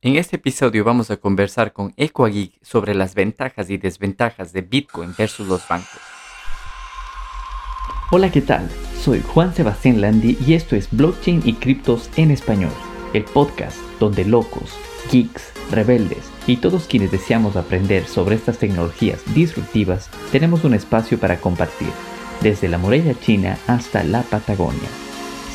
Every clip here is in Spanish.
En este episodio vamos a conversar con EquaGeek sobre las ventajas y desventajas de Bitcoin versus los bancos. Hola, ¿qué tal? Soy Juan Sebastián Landi y esto es Blockchain y Criptos en Español, el podcast donde locos, geeks, rebeldes y todos quienes deseamos aprender sobre estas tecnologías disruptivas tenemos un espacio para compartir, desde la muralla china hasta la Patagonia.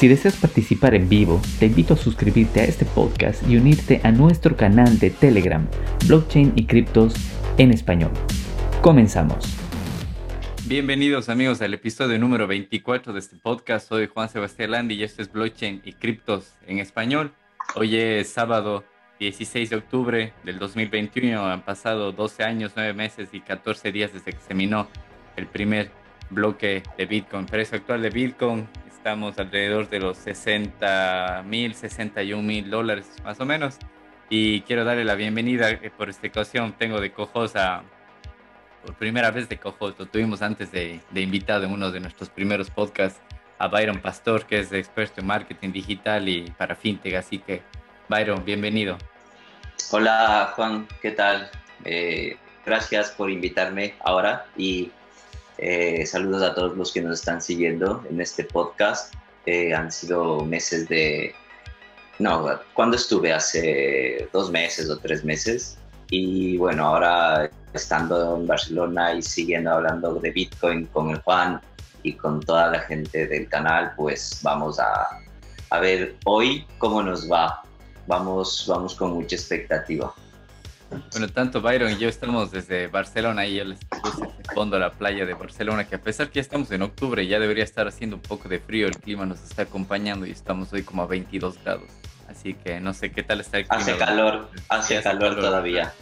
Si deseas participar en vivo, te invito a suscribirte a este podcast y unirte a nuestro canal de Telegram, Blockchain y Criptos en Español. Comenzamos. Bienvenidos amigos al episodio número 24 de este podcast. Soy Juan Sebastián Landi y esto es Blockchain y Criptos en Español. Hoy es sábado 16 de octubre del 2021. Han pasado 12 años, 9 meses y 14 días desde que se minó el primer bloque de Bitcoin. Precio actual de Bitcoin estamos alrededor de los 60 mil, 61 mil dólares más o menos. Y quiero darle la bienvenida eh, por esta ocasión. Tengo de cojos a, por primera vez de cojos, lo tuvimos antes de, de invitado en uno de nuestros primeros podcasts a Byron Pastor, que es experto en marketing digital y para fintech. Así que, Byron, bienvenido. Hola, Juan, ¿qué tal? Eh, gracias por invitarme ahora y eh, saludos a todos los que nos están siguiendo en este podcast. Eh, han sido meses de... No, cuando estuve hace dos meses o tres meses. Y bueno, ahora estando en Barcelona y siguiendo hablando de Bitcoin con el Juan y con toda la gente del canal, pues vamos a, a ver hoy cómo nos va. Vamos, vamos con mucha expectativa. Bueno, tanto Byron y yo estamos desde Barcelona y yo les puse este fondo a la playa de Barcelona, que a pesar que ya estamos en octubre, ya debería estar haciendo un poco de frío, el clima nos está acompañando y estamos hoy como a 22 grados. Así que no sé qué tal está el clima. Hace calor, hace, calor, todavía.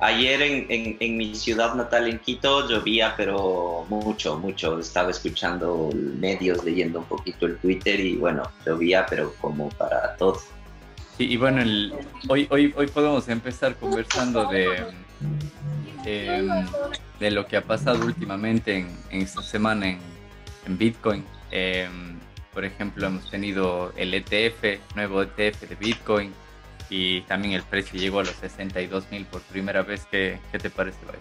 Ayer en, en, en, mi ciudad natal, en Quito, llovía, pero mucho, mucho. Estaba escuchando medios, leyendo un poquito el Twitter y bueno, llovía, pero como para todo y bueno, hoy, hoy, hoy podemos empezar conversando de, em, de lo que ha pasado últimamente en, esta semana en, Bitcoin. Em, por ejemplo, hemos tenido el ETF, nuevo ETF de Bitcoin, y también el precio llegó a los 62 mil por primera vez. ¿Qué, qué te parece, Bay?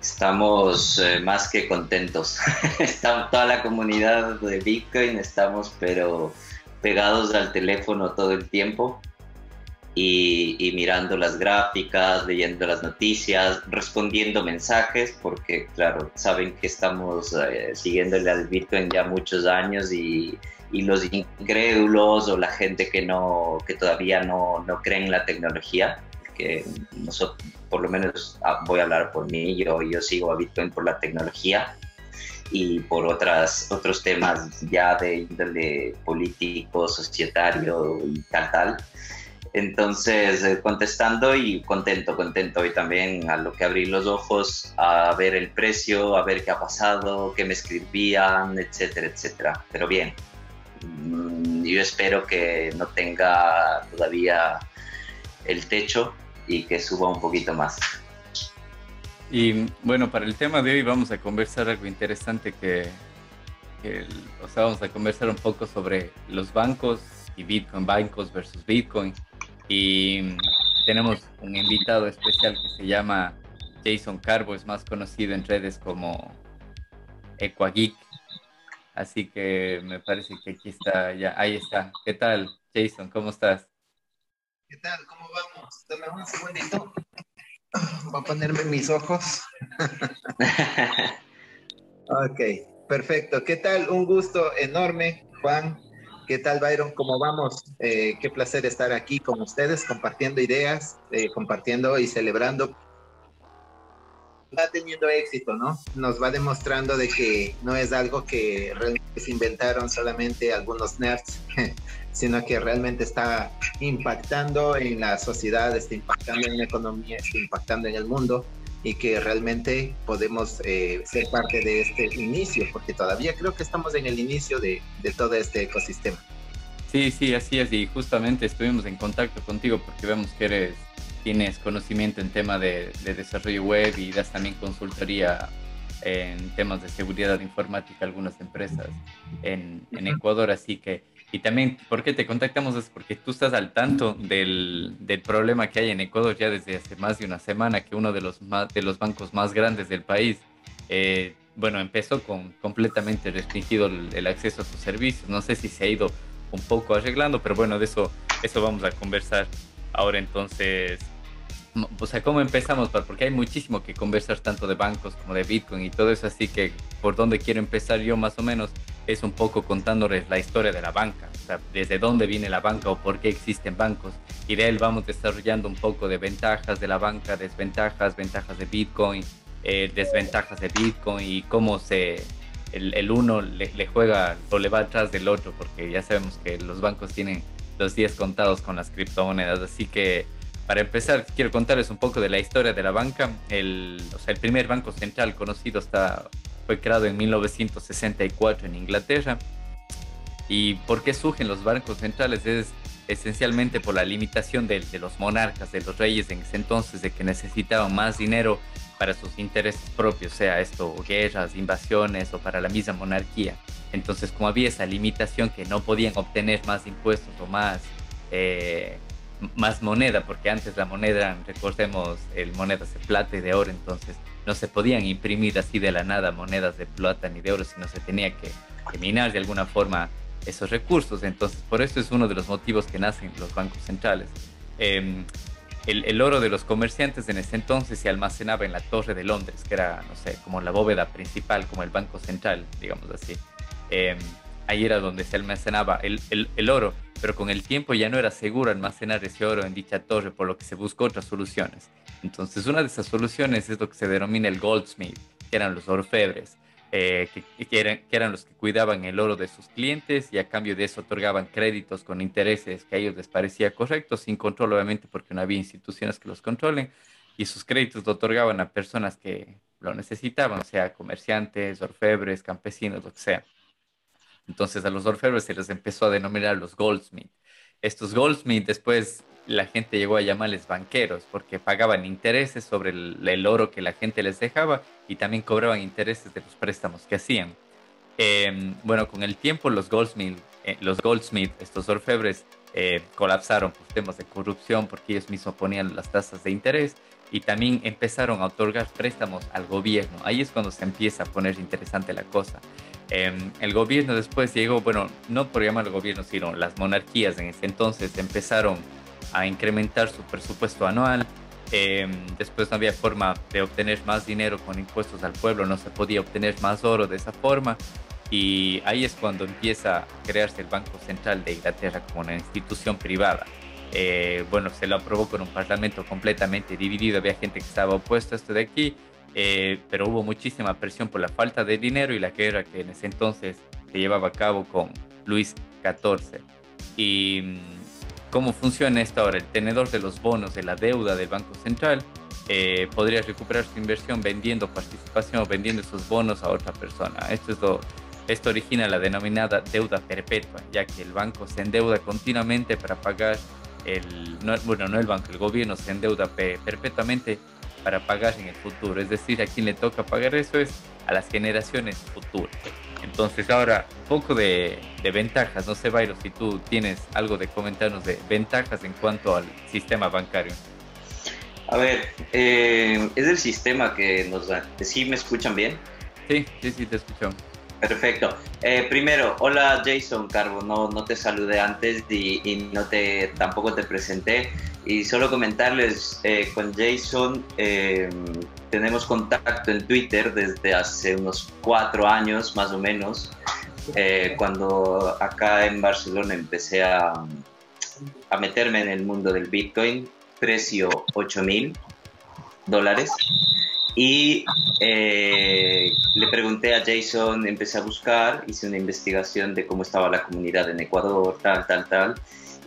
Estamos eh, más que contentos. Está, toda la comunidad de Bitcoin estamos, pero pegados al teléfono todo el tiempo y, mirando las gráficas, leyendo las noticias, respondiendo mensajes, porque claro, saben que estamos eh, siguiéndole al Bitcoin ya muchos años y, y, los incrédulos o la gente que, no, que todavía no, no cree en la tecnología, que nosotros, por lo menos ah, voy a hablar por mí, yo, yo sigo a Bitcoin por la tecnología y por otras, otros temas ya de índole político, societario y tal, tal. Entonces, eh, contestando y contento, contento. Y también a lo que abrí los ojos, a ver el precio, a ver qué ha pasado, qué me escribían, etcétera, etcétera. Pero bien, mm, yo espero que no tenga todavía el techo y que suba un poquito más. Y bueno, para el tema de hoy vamos a conversar algo interesante que, o sea, vamos a conversar un poco sobre los bancos y Bitcoin, bancos versus Bitcoin. Y tenemos un invitado especial que se llama Jason Carbo, es más conocido en redes como Equageek. Así que me parece que aquí está, ya, ahí está. ¿Qué tal, Jason? ¿Cómo estás? ¿Qué tal? ¿Cómo vamos? Dame un segundito. Voy a ponerme mis ojos. ok, perfecto. ¿Qué tal? Un gusto enorme, Juan. ¿Qué tal, Byron? ¿Cómo vamos? Eh, qué placer estar aquí con ustedes, compartiendo ideas, eh, compartiendo y celebrando. Va teniendo éxito, ¿no? Nos va demostrando de que no es algo que realmente se inventaron solamente algunos nerds, sino que realmente está impactando en la sociedad, está impactando en la economía, está impactando en el mundo y que realmente podemos eh, ser parte de este inicio, porque todavía creo que estamos en el inicio de, de, todo este ecosistema. Sí, sí, así es, y justamente estuvimos en contacto contigo porque vemos que eres, tienes conocimiento en tema de, de desarrollo web y das también consultoría en temas de seguridad informática a algunas empresas en, en Ecuador, así que Y también, ¿por qué te contactamos? Es porque tú estás al tanto del, del, problema que hay en Ecuador ya desde hace más de una semana, que uno de los, de los bancos más grandes del país, eh, bueno, empezó con completamente restringido el, acceso a sus servicios. No sé si se ha ido un poco arreglando, pero bueno, de eso, eso vamos a conversar ahora entonces. O sea, ¿cómo empezamos? Porque hay muchísimo que conversar tanto de bancos como de Bitcoin y todo eso, así que por dónde quiero empezar yo más o menos es un poco contándoles la historia de la banca, o sea, desde dónde viene la banca o por qué existen bancos. Y de él vamos desarrollando un poco de ventajas de la banca, desventajas, ventajas de Bitcoin, eh, desventajas de Bitcoin y cómo se, el, uno le, juega o le va atrás del otro, porque ya sabemos que los bancos tienen los días contados con las criptomonedas. Así que para empezar, quiero contarles un poco de la historia de la banca. El, o sea, el primer banco central conocido está fue creado en 1964 en Inglaterra. ¿Y por qué surgen los bancos centrales? Es esencialmente por la limitación de, los monarcas, de los reyes en ese entonces, de que necesitaban más dinero para sus intereses propios, sea esto guerras, invasiones o para la misma monarquía. Entonces, como había esa limitación que no podían obtener más impuestos o más, eh, más moneda, porque antes la moneda, recordemos, el monedas de plata y de oro, entonces no se podían imprimir así de la nada monedas de plata ni de oro, sino se tenía que, minar de alguna forma esos recursos. Entonces, por eso es uno de los motivos que nacen los bancos centrales. Em, el, oro de los comerciantes en ese entonces se almacenaba en la Torre de Londres, que era, no sé, como la bóveda principal, como el Banco Central, digamos así. Eh, ahí era donde se almacenaba el, el, oro, pero con el tiempo ya no era seguro almacenar ese oro en dicha torre, por lo que se buscó otras soluciones. Entonces, una de esas soluciones es lo que se denomina el goldsmith, que eran los orfebres, eh, que, eran, que, eran, los que cuidaban el oro de sus clientes y a cambio de eso otorgaban créditos con intereses que a ellos les parecía correctos, sin control obviamente porque no había instituciones que los controlen, y sus créditos lo otorgaban a personas que lo necesitaban, sea comerciantes, orfebres, campesinos, lo que sea. Entonces a los orfebres se les empezó a denominar los goldsmith. Estos goldsmith después la gente llegó a llamarles banqueros porque pagaban intereses sobre el, oro que la gente les dejaba y también cobraban intereses de los préstamos que hacían. Em, bueno, con el tiempo los goldsmith, eh, los goldsmith estos orfebres, eh, colapsaron por temas de corrupción porque ellos mismos ponían las tasas de interés y también empezaron a otorgar préstamos al gobierno. Ahí es cuando se empieza a poner interesante la cosa. Em, el gobierno después llegó, bueno, no por llamar al gobierno, sino las monarquías en ese entonces empezaron a incrementar su presupuesto anual. Em, después no había forma de obtener más dinero con impuestos al pueblo, no se podía obtener más oro de esa forma. Y ahí es cuando empieza a crearse el Banco Central de Inglaterra como una institución privada. Eh, bueno, se lo aprobó con un parlamento completamente dividido, había gente que estaba opuesta a esto de aquí, eh, pero hubo muchísima presión por la falta de dinero y la guerra que en ese entonces se llevaba a cabo con Luis XIV. ¿Y mm, cómo funciona esto ahora? El tenedor de los bonos de la deuda del Banco Central eh, podría recuperar su inversión vendiendo participación o vendiendo esos bonos a otra persona. Esto, esto origina la denominada deuda perpetua, ya que el banco se endeuda continuamente para pagar el, bueno, no el banco, el gobierno se endeuda perpetuamente para pagar en el futuro. Es decir, a quien le toca pagar eso es a las generaciones futuras. Entonces ahora, un poco de, ventajas. No sé, Byron, si tú tienes algo de comentarnos de ventajas en cuanto al sistema bancario. A ver, eh, es el sistema que nos da. ¿Sí me escuchan bien? Sí, sí, sí, te escucho. Perfecto. Eh, primero, hola Jason Carbo, no, no te saludé antes y, no te, tampoco te presenté. Y solo comentarles, eh, con Jason eh, tenemos contacto en Twitter desde hace unos cuatro años más o menos, cuando acá en Barcelona empecé a, a meterme en el mundo del Bitcoin, precio 8 mil dólares. Y eh, le pregunté a Jason, empecé a buscar, hice una investigación de cómo estaba la comunidad en Ecuador, tal, tal, tal.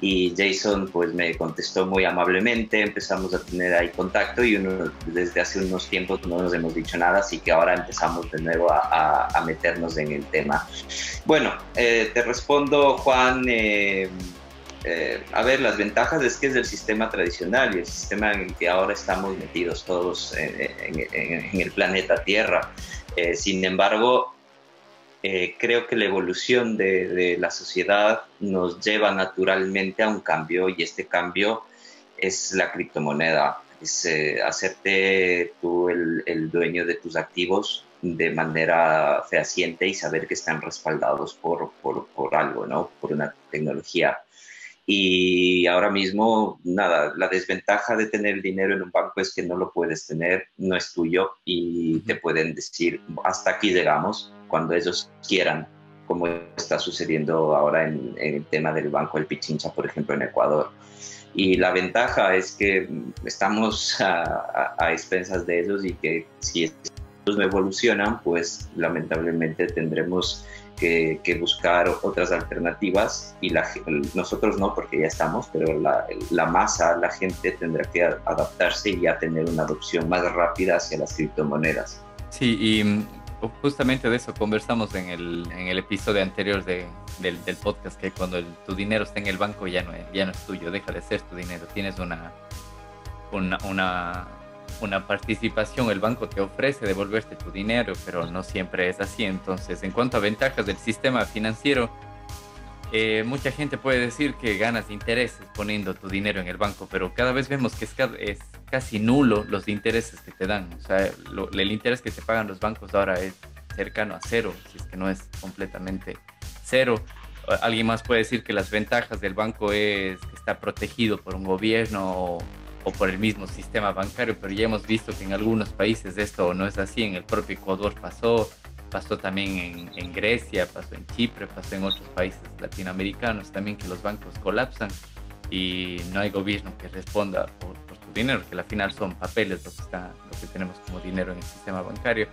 Y Jason pues me contestó muy amablemente, empezamos a tener ahí contacto y uno, desde hace unos tiempos no nos hemos dicho nada, así que ahora empezamos de nuevo a, a, meternos en el tema. Bueno, eh, te respondo Juan. Eh, eh, a ver, las ventajas es que es del sistema tradicional y el sistema en el que ahora estamos metidos todos en, el planeta Tierra. Eh, sin embargo, eh, creo que la evolución de, la sociedad nos lleva naturalmente a un cambio y este cambio es la criptomoneda, es eh, hacerte tú el, el, dueño de tus activos de manera fehaciente y saber que están respaldados por, por, por algo, ¿no? por una tecnología. Y ahora mismo, nada, la desventaja de tener dinero en un banco es que no lo puedes tener, no es tuyo y te pueden decir, hasta aquí llegamos, cuando ellos quieran, como está sucediendo ahora en, el tema del Banco del Pichincha, por ejemplo, en Ecuador. Y la ventaja es que estamos a, a expensas de ellos y que si no evolucionan, pues lamentablemente tendremos que, buscar otras alternativas y la, nosotros no, porque ya estamos, pero la, la, masa, la gente tendrá que adaptarse y ya tener una adopción más rápida hacia las criptomonedas. Sí, y justamente de eso conversamos en el, en el episodio anterior de, del, podcast, que cuando tu dinero está en el banco ya no, es, ya no es tuyo, deja de ser tu dinero, tienes una, una, una participación, el banco te ofrece devolverte tu dinero, pero no siempre es así. Entonces, en cuanto a ventajas del sistema financiero, eh, mucha gente puede decir que ganas intereses poniendo tu dinero en el banco, pero cada vez vemos que es casi nulo los intereses que te dan. O sea, el interés que te pagan los bancos ahora es cercano a cero, si es que no es completamente cero. Alguien más puede decir que las ventajas del banco es que está protegido por un gobierno o por el mismo sistema bancario, pero ya hemos visto que en algunos países esto no es así, en el propio Ecuador pasó, pasó también en, en Grecia, pasó en Chipre, pasó en otros países latinoamericanos también que los bancos colapsan y no hay gobierno que responda por, dinero, que al final son papeles lo que, está, lo que tenemos como dinero en el sistema bancario.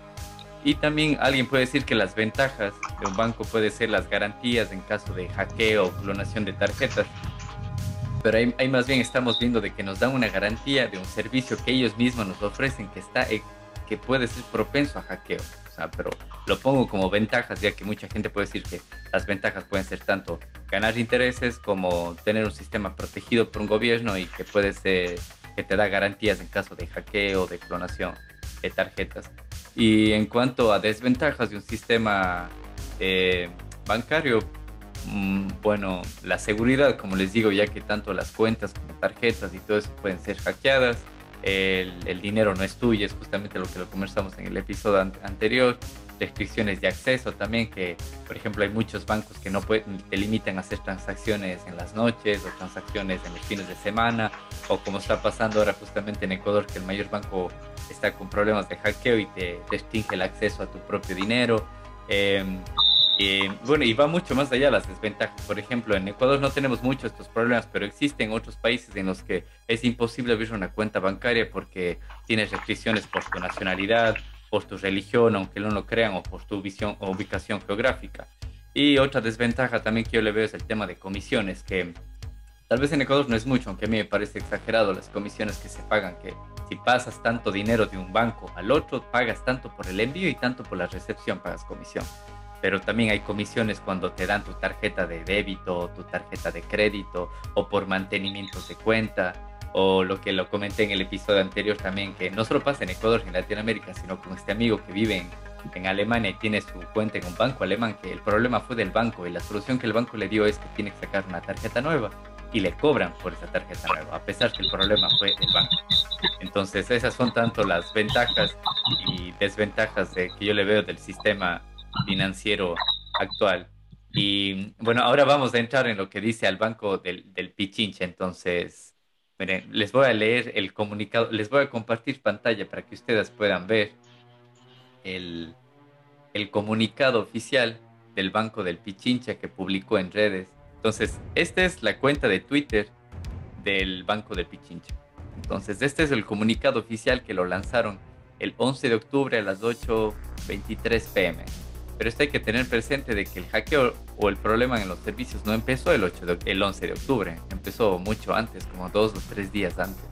Y también alguien puede decir que las ventajas de un banco puede ser las garantías en caso de hackeo o clonación de tarjetas pero ahí, más bien estamos viendo de que nos dan una garantía de un servicio que ellos mismos nos ofrecen que está eh, que puede ser propenso a hackeo. O sea, pero lo pongo como ventajas, ya que mucha gente puede decir que las ventajas pueden ser tanto ganar intereses como tener un sistema protegido por un gobierno y que puede ser que te da garantías en caso de hackeo, de clonación de tarjetas. Y en cuanto a desventajas de un sistema eh, bancario, Mm, bueno, la seguridad, como les digo, ya que tanto las cuentas como tarjetas y todo eso pueden ser hackeadas, el, dinero no es tuyo, es justamente lo que lo conversamos en el episodio anterior, restricciones de acceso también, que por ejemplo hay muchos bancos que no pueden, te limitan a hacer transacciones en las noches o transacciones en los fines de semana, o como está pasando ahora justamente en Ecuador, que el mayor banco está con problemas de hackeo y te restringe el acceso a tu propio dinero. Eh, bueno, y va mucho más allá las desventajas. Por ejemplo, en Ecuador no tenemos muchos estos problemas, pero existen otros países en los que es imposible abrir una cuenta bancaria porque tienes restricciones por tu nacionalidad, por tu religión, aunque no lo crean, o por tu visión, o ubicación geográfica. Y otra desventaja también que yo le veo es el tema de comisiones, que tal vez en Ecuador no es mucho, aunque a mí me parece exagerado las comisiones que se pagan, que si pasas tanto dinero de un banco al otro, pagas tanto por el envío y tanto por la recepción, pagas comisión pero también hay comisiones cuando te dan tu tarjeta de débito, tu tarjeta de crédito o por mantenimientos de cuenta o lo que lo comenté en el episodio anterior también, que no solo pasa en Ecuador y en Latinoamérica, sino con este amigo que vive en, en, Alemania y tiene su cuenta en un banco alemán, que el problema fue del banco y la solución que el banco le dio es que tiene que sacar una tarjeta nueva y le cobran por esa tarjeta nueva, a pesar que el problema fue el banco. Entonces esas son tanto las ventajas y desventajas de, que yo le veo del sistema financiero actual. Y bueno, ahora vamos a entrar en lo que dice al banco del, del Pichincha. Entonces, miren, les voy a leer el comunicado, les voy a compartir pantalla para que ustedes puedan ver el, el comunicado oficial del banco del Pichincha que publicó en redes. Entonces, esta es la cuenta de Twitter del banco del Pichincha. Entonces, este es el comunicado oficial que lo lanzaron el 11 de octubre a las 8.23 pm. Pero esto hay que tener presente de que el hackeo o el problema en los servicios no empezó el, 8 el 11 de octubre, empezó mucho antes, como dos o tres días antes.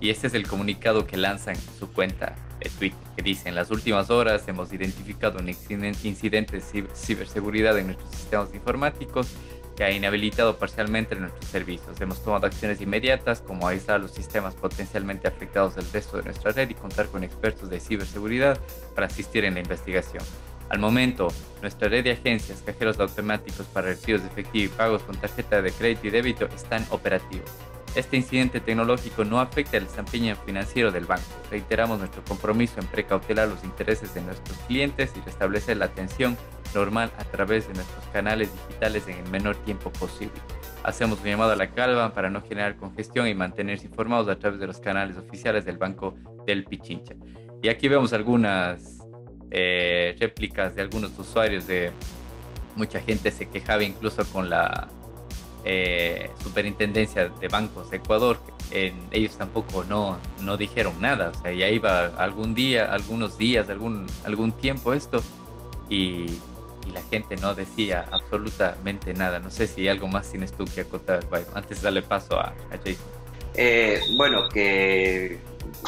Y este es el comunicado que lanzan en su cuenta de Twitter, que dice, en las últimas horas hemos identificado un incidente de ciberseguridad en nuestros sistemas informáticos que ha inhabilitado parcialmente nuestros servicios. Hemos tomado acciones inmediatas como aislar los sistemas potencialmente afectados del resto de nuestra red y contar con expertos de ciberseguridad para asistir en la investigación. Al momento, nuestra red de agencias, cajeros automáticos para retiros de efectivo y pagos con tarjeta de crédito y débito están operativos. Este incidente tecnológico no afecta el desempeño financiero del banco. Reiteramos nuestro compromiso en precautelar los intereses de nuestros clientes y restablecer la atención normal a través de nuestros canales digitales en el menor tiempo posible. Hacemos un llamado a la calma para no generar congestión y mantenerse informados a través de los canales oficiales del Banco del Pichincha. Y aquí vemos algunas eh, réplicas de algunos usuarios de mucha gente se quejaba incluso con la eh, superintendencia de bancos de Ecuador ellos tampoco no, no dijeron nada o sea ya iba algún día algunos días algún algún tiempo esto y, y la gente no decía absolutamente nada. No sé si algo más tienes tú que acotar antes de darle paso a, a Jason. Eh, bueno que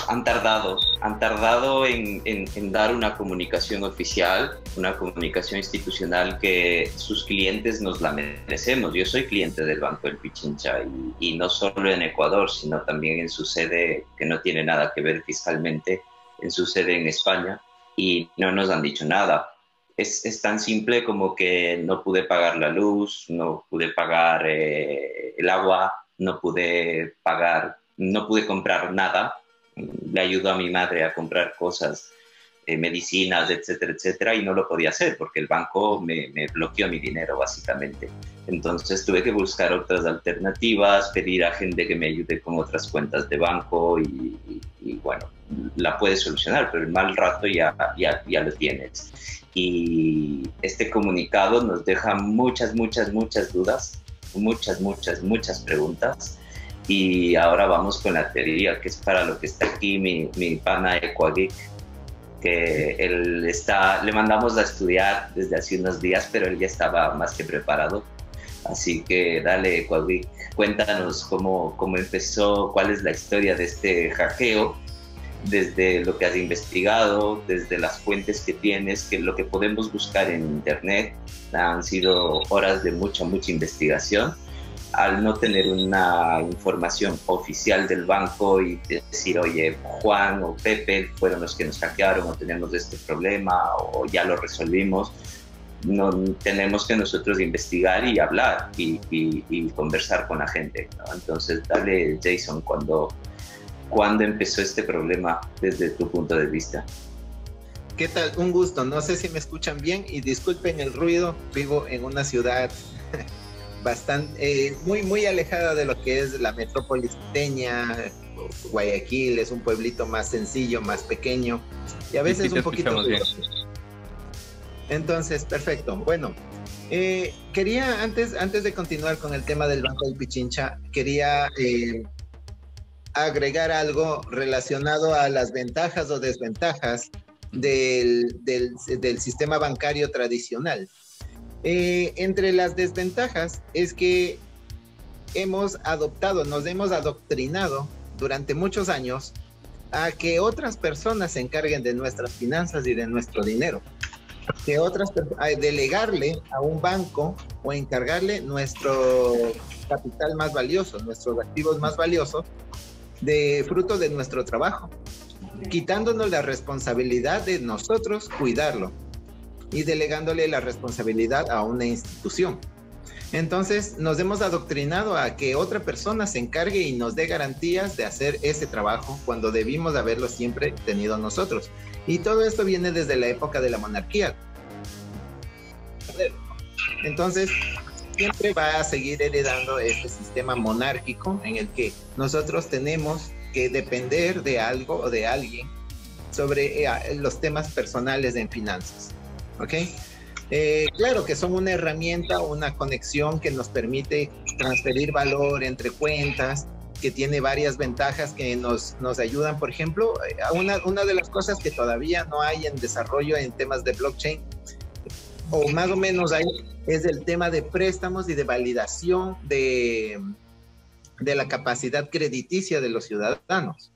han tardado, han tardado en, dar una comunicación oficial, una comunicación institucional que sus clientes nos la merecemos. Yo soy cliente del Banco del Pichincha y, no solo en Ecuador, sino también en su sede, que no tiene nada que ver fiscalmente, en su sede en España y no nos han dicho nada. Es, es tan simple como que no pude pagar la luz, no pude pagar eh, el agua, no pude pagar, no pude comprar nada le ayudó a mi madre a comprar cosas, eh, medicinas, etcétera, etcétera, y no lo podía hacer porque el banco me, bloqueó mi dinero básicamente. Entonces tuve que buscar otras alternativas, pedir a gente que me ayude con otras cuentas de banco y, bueno, la puedes solucionar, pero el mal rato ya, ya, ya lo tienes. Y este comunicado nos deja muchas, muchas, muchas dudas, muchas, muchas, muchas preguntas y ahora vamos con la teoría, que es para lo que está aquí mi, mi pana Equageek, que él está, le mandamos a estudiar desde hace unos días, pero él ya estaba más que preparado. Así que dale, Equageek, cuéntanos cómo, cómo empezó, cuál es la historia de este hackeo, desde lo que has investigado, desde las fuentes que tienes, que lo que podemos buscar en internet. Han sido horas de mucha, mucha investigación al no tener una información oficial del banco y decir, oye, Juan o Pepe fueron los que nos hackearon o tenemos este problema o ya lo resolvimos, no, tenemos que nosotros investigar y hablar y, conversar con la gente. Entonces, dale, Jason, cuando, cuando empezó este problema desde tu punto de vista. ¿Qué tal? Un gusto. No sé si me escuchan bien y disculpen el ruido. Vivo en una ciudad bastante, eh, muy, muy alejada de lo que es la metrópolis teña. Guayaquil es un pueblito más sencillo, más pequeño y a veces un poquito. Entonces, perfecto. Bueno, eh, quería antes, antes de continuar con el tema del Banco del Pichincha, quería eh, agregar algo relacionado a las ventajas o desventajas del, del, del sistema bancario tradicional. Eh, entre las desventajas es que hemos adoptado, nos hemos adoctrinado durante muchos años a que otras personas se encarguen de nuestras finanzas y de nuestro dinero. Que otras delegarle a un banco o encargarle nuestro capital más valioso, nuestros activos más valiosos, de fruto de nuestro trabajo, quitándonos la responsabilidad de nosotros cuidarlo y delegándole la responsabilidad a una institución. Entonces nos hemos adoctrinado a que otra persona se encargue y nos dé garantías de hacer ese trabajo cuando debimos haberlo siempre tenido nosotros. Y todo esto viene desde la época de la monarquía. Entonces, siempre va a seguir heredando este sistema monárquico en el que nosotros tenemos que depender de algo o de alguien sobre eh, los temas personales en finanzas. ¿Ok? Eh, claro que son una herramienta, una conexión que nos permite transferir valor entre cuentas, que tiene varias ventajas que nos, nos ayudan. Por ejemplo, eh, una, una de las cosas que todavía no hay en desarrollo en temas de blockchain, o más o menos ahí, es el tema de préstamos y de validación de, de la capacidad crediticia de los ciudadanos.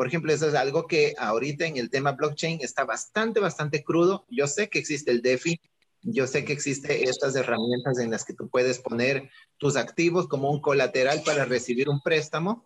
Por ejemplo, eso es algo que ahorita en el tema blockchain está bastante, bastante crudo. Yo sé que existe el DeFi, yo sé que existe estas herramientas en las que tú puedes poner tus activos como un colateral para recibir un préstamo,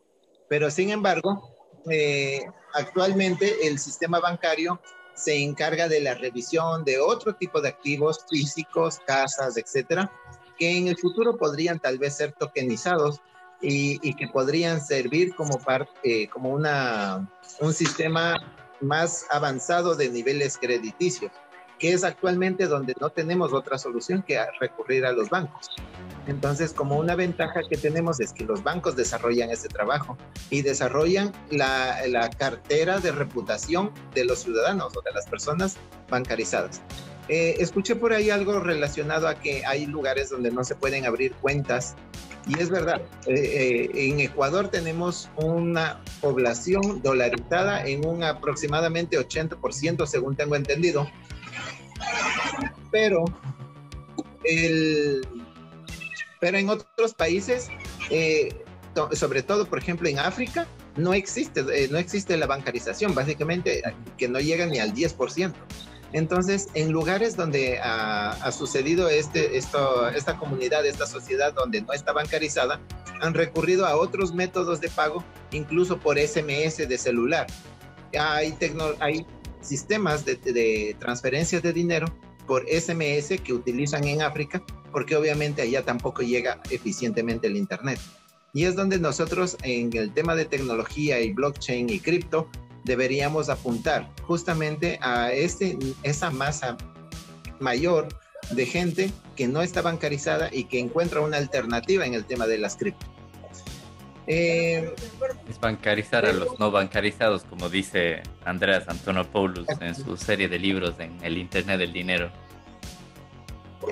pero sin embargo, eh, actualmente el sistema bancario se encarga de la revisión de otro tipo de activos físicos, casas, etcétera, que en el futuro podrían tal vez ser tokenizados y, que podrían servir como, parte, eh, como una, un sistema más avanzado de niveles crediticios, que es actualmente donde no tenemos otra solución que recurrir a los bancos. Entonces, como una ventaja que tenemos es que los bancos desarrollan ese trabajo y desarrollan la, la cartera de reputación de los ciudadanos o de las personas bancarizadas. Eh, escuché por ahí algo relacionado a que hay lugares donde no se pueden abrir cuentas y es verdad, eh, eh, en Ecuador tenemos una población dolarizada en un aproximadamente 80% según tengo entendido, pero, el, pero en otros países, sobre todo por ejemplo en África, no existe, no existe la bancarización, básicamente que no llega ni al 10%. Entonces, en lugares donde ha, sucedido este, esto, esta comunidad, esta sociedad donde no está bancarizada, han recurrido a otros métodos de pago, incluso por SMS de celular. Hay, hay sistemas de, de transferencias de dinero por SMS que utilizan en África, porque obviamente allá tampoco llega eficientemente el Internet. Y es donde nosotros en el tema de tecnología y blockchain y cripto deberíamos apuntar justamente a este, esa masa mayor de gente que no está bancarizada y que encuentra una alternativa en el tema de las cripto. Eh, es bancarizar a los no bancarizados, como dice Andreas Antonopoulos en su serie de libros en el Internet del Dinero.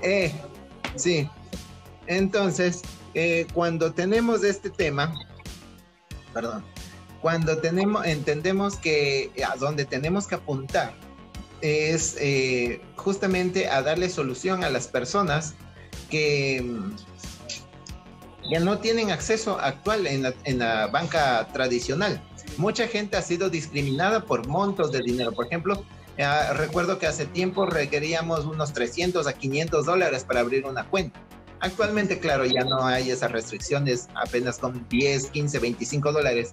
Eh, sí. Entonces, eh, cuando tenemos este tema, perdón, cuando tenemos, entendemos que a donde tenemos que apuntar es eh, justamente a darle solución a las personas que ya no tienen acceso actual en la, en la banca tradicional. Mucha gente ha sido discriminada por montos de dinero. Por ejemplo, recuerdo que hace tiempo requeríamos unos 300 a 500 dólares para abrir una cuenta. Actualmente, claro, ya no hay esas restricciones, apenas con 10, 15, 25 dólares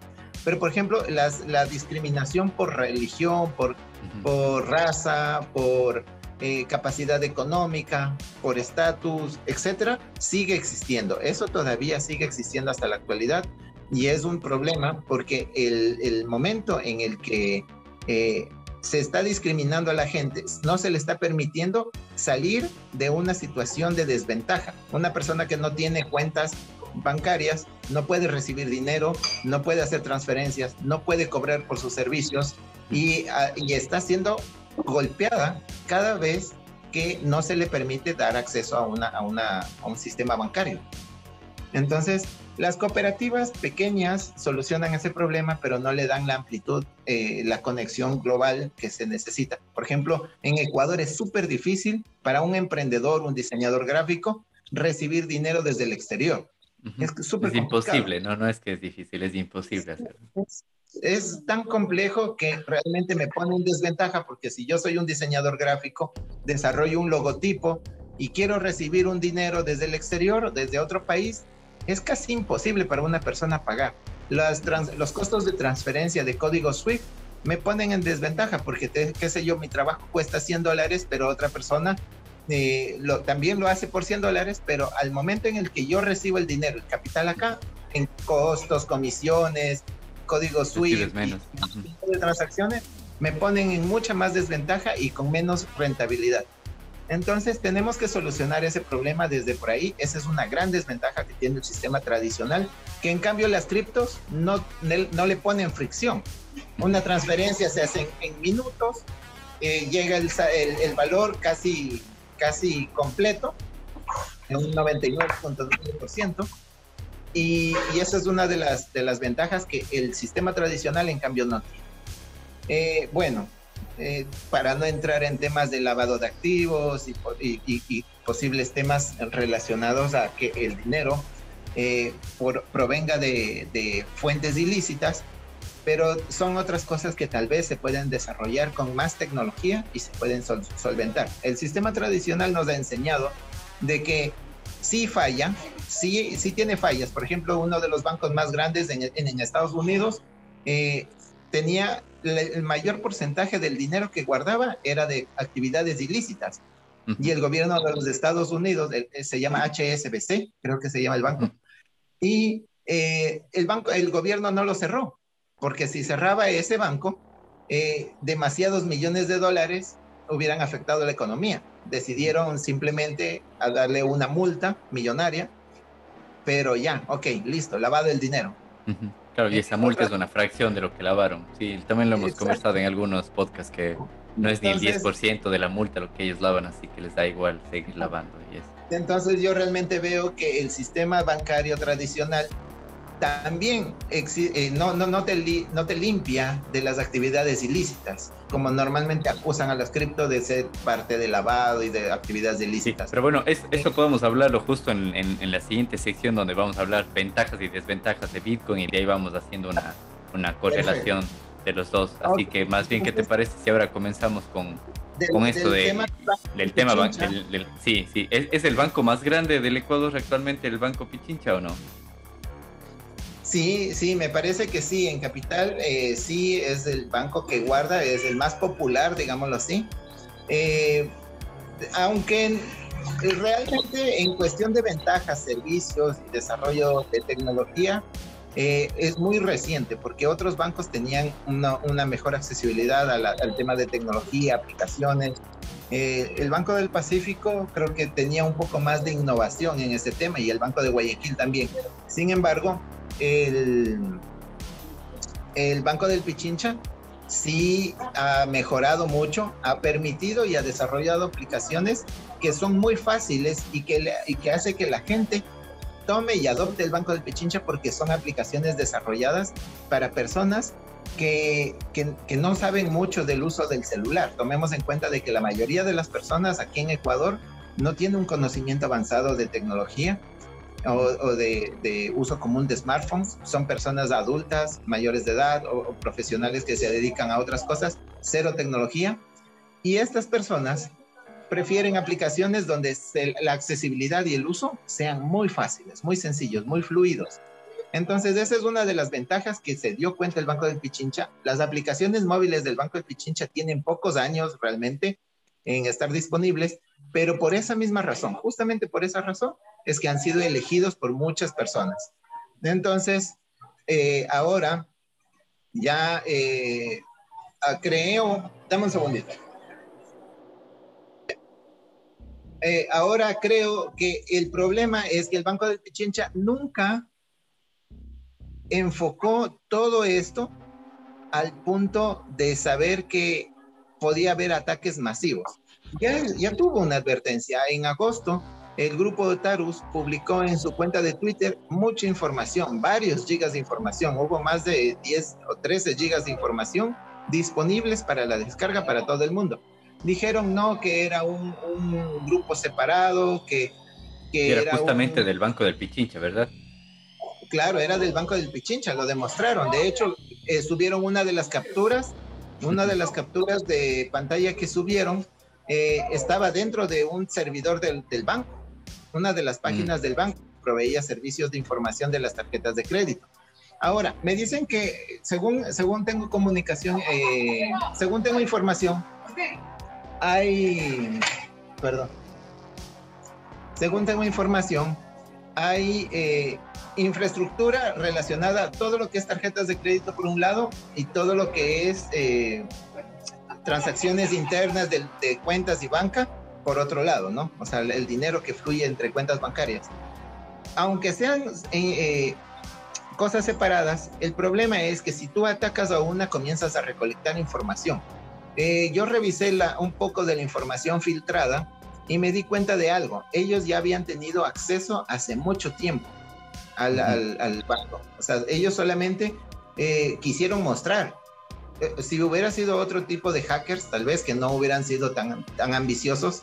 pero, por ejemplo, la discriminación por religión, por, por raza, por eh, capacidad económica, por estatus, etcétera, sigue existiendo. Eso todavía sigue existiendo hasta la actualidad y es un problema porque el, el momento en el que eh, se está discriminando a la gente, no se le está permitiendo salir de una situación de desventaja. Una persona que no tiene cuentas bancarias, no puede recibir dinero, no puede hacer transferencias, no puede cobrar por sus servicios y, ah, está siendo golpeada cada vez que no se le permite dar acceso a, un sistema bancario. Entonces, las cooperativas pequeñas solucionan ese problema, pero no le dan la amplitud, eh, la conexión global que se necesita. Por ejemplo, en Ecuador es súper difícil para un emprendedor, un diseñador gráfico, recibir dinero desde el exterior. Es, es imposible, no, no es que es difícil, es imposible hacerlo. Es, tan complejo que realmente me pone en desventaja porque si yo soy un diseñador gráfico, desarrollo un logotipo y quiero recibir un dinero desde el exterior, desde otro país, es casi imposible para una persona pagar. Las los costos de transferencia de código SWIFT me ponen en desventaja porque, qué sé yo, mi trabajo cuesta 100 dólares, pero otra persona eh, lo, también lo hace por 100 dólares, pero al momento en el que yo recibo el dinero, el capital acá, en costos, comisiones, código SWIFT, menos. de transacciones, me ponen en mucha más desventaja y con menos rentabilidad. Entonces tenemos que solucionar ese problema desde por ahí. Esa es una gran desventaja que tiene el sistema tradicional, que en cambio las criptos no, no le ponen fricción. Una transferencia se hace en, minutos, eh, llega el, el, el, valor casi casi completo, en un 99.9%. Y, y esa es una de las, de las ventajas que el sistema tradicional en cambio no tiene. Eh, bueno, eh, para no entrar en temas de lavado de activos y, y, posibles temas relacionados a que el dinero eh, provenga de, de, fuentes ilícitas, pero son otras cosas que tal vez se pueden desarrollar con más tecnología y se pueden solventar. El sistema tradicional nos ha enseñado de que sí falla, sí, sí tiene fallas. Por ejemplo, uno de los bancos más grandes en, Estados Unidos eh, tenía el mayor porcentaje del dinero que guardaba era de actividades ilícitas. Y el gobierno de los Estados Unidos, se llama HSBC, creo que se llama el banco, y eh, el banco, el gobierno no lo cerró, porque si cerraba ese banco, eh, demasiados millones de dólares hubieran afectado la economía. Decidieron simplemente a darle una multa millonaria, pero ya, ok, listo, lavado el dinero. Claro, y esa multa es una fracción de lo que lavaron. Sí, también lo hemos conversado en algunos podcasts que no es ni el 10% de la multa lo que ellos lavan, así que les da igual seguir lavando. Y eso. Entonces yo realmente veo que el sistema bancario tradicional también eh, no, no, no, te no te limpia de las actividades ilícitas, como normalmente acusan a las cripto de ser parte de lavado y de actividades ilícitas. pero bueno, es, esto podemos hablarlo justo en, en, la siguiente sección donde vamos a hablar ventajas y desventajas de Bitcoin y de ahí vamos haciendo una, una correlación de los dos. Así que más bien, ¿qué te parece si ahora comenzamos con, con esto del tema, del tema sí, sí, ¿Es, ¿Es el banco más grande del Ecuador actualmente el Banco Pichincha o no? Sí, sí, me parece que sí, en Capital eh, sí es el banco que guarda, es el más popular, digámoslo así. Eh, aunque realmente en cuestión de ventajas, servicios y desarrollo de tecnología, eh, es muy reciente porque otros bancos tenían una, mejor accesibilidad al tema de tecnología, aplicaciones. el Banco del Pacífico creo que tenía un poco más de innovación en ese tema y el Banco de Guayaquil también. Sin embargo, el, el Banco del Pichincha sí ha mejorado mucho, ha permitido y ha desarrollado aplicaciones que son muy fáciles y que, y que hace que la gente tome y adopte el Banco del Pichincha porque son aplicaciones desarrolladas para personas que, que, que, no saben mucho del uso del celular. Tomemos en cuenta de que la mayoría de las personas aquí en Ecuador no tiene un conocimiento avanzado de tecnología o, de, uso común de smartphones. Son personas adultas, mayores de edad o, profesionales que se dedican a otras cosas, cero tecnología. Y estas personas prefieren aplicaciones donde la accesibilidad y el uso sean muy fáciles, muy sencillos, muy fluidos. Entonces, esa es una de las ventajas que se dio cuenta el Banco del Pichincha. Las aplicaciones móviles del Banco del Pichincha tienen pocos años realmente en estar disponibles, pero por esa misma razón, justamente por esa razón, es que han sido elegidos por muchas personas. Entonces, eh, ahora ya eh, ah, creo, dame un segundito. Eh, ahora creo que el problema es que el Banco de Pichincha nunca enfocó todo esto al punto de saber que podía haber ataques masivos. Ya, ya tuvo una advertencia en agosto el grupo de Tarus publicó en su cuenta de Twitter mucha información, varios gigas de información. Hubo más de 10 o 13 gigas de información disponibles para la descarga para todo el mundo. Dijeron no, que era un, grupo separado, que, era, justamente del Banco del Pichincha, ¿verdad? Claro, era del Banco del Pichincha, lo demostraron. De hecho, eh, subieron una de las capturas, una de las capturas de pantalla que subieron eh, estaba dentro de un servidor del banco una de las mm. páginas del banco proveía servicios de información de las tarjetas de crédito. Ahora, me dicen que según, según tengo comunicación, eh, según tengo información, hay, perdón, según tengo información, hay eh, infraestructura relacionada a todo lo que es tarjetas de crédito por un lado y todo lo que es eh, transacciones internas de, de cuentas y banca por otro lado, ¿no? O sea, el dinero que fluye entre cuentas bancarias. Aunque sean eh, eh, cosas separadas, el problema es que si tú atacas a una, comienzas a recolectar información. Eh, yo revisé la, un poco de la información filtrada y me di cuenta de algo. Ellos ya habían tenido acceso hace mucho tiempo al, al, banco. O sea, ellos solamente quisieron mostrar. Si hubiera sido otro tipo de hackers, tal vez que no hubieran sido tan, tan ambiciosos,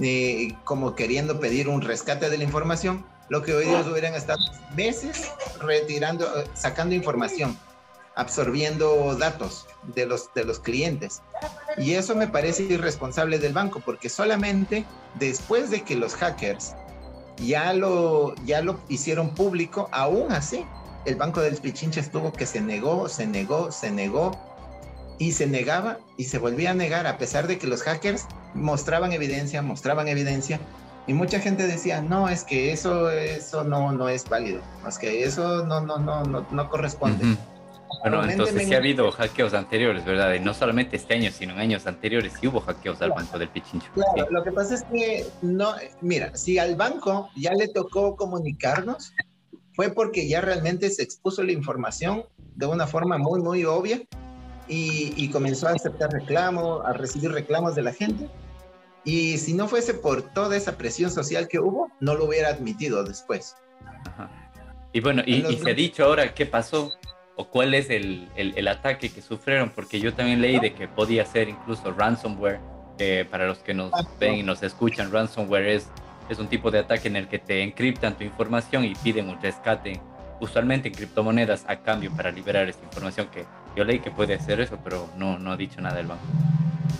eh, como queriendo pedir un rescate de la información, lo que hoy ellos hubieran estado meses retirando, eh, sacando información, absorbiendo datos de los, de los clientes. Y eso me parece irresponsable del banco, porque solamente después de que los hackers ya lo, ya lo hicieron público, aún así el Banco del Pichincha estuvo que se negó, se negó, se negó y se negaba y se volvía a negar a pesar de que los hackers mostraban evidencia, mostraban evidencia y mucha gente decía, no, es que eso, eso no, no es válido, es que eso no, no, no, no, no corresponde. Bueno, entonces sí ha habido hackeos anteriores, ¿verdad? Y no solamente este año, sino en años anteriores sí hubo hackeos al Banco del Pichincho. Claro, lo que pasa es que no, mira, si al banco ya le tocó comunicarnos, fue porque ya realmente se expuso la información de una forma muy, muy obvia y, y comenzó a aceptar reclamos, a recibir reclamos de la gente. Y si no fuese por toda esa presión social que hubo, no lo hubiera admitido después. Ajá. Y bueno, y, y se ha dicho ahora qué pasó o cuál es el, el, el, ataque que sufrieron, porque yo también leí de que podía ser incluso ransomware, que para los que nos ven y nos escuchan, ransomware es, es un tipo de ataque en el que te encriptan tu información y piden un rescate, usualmente en criptomonedas, a cambio para liberar esa información, que yo leí que puede hacer eso, pero no, no ha dicho nada del banco.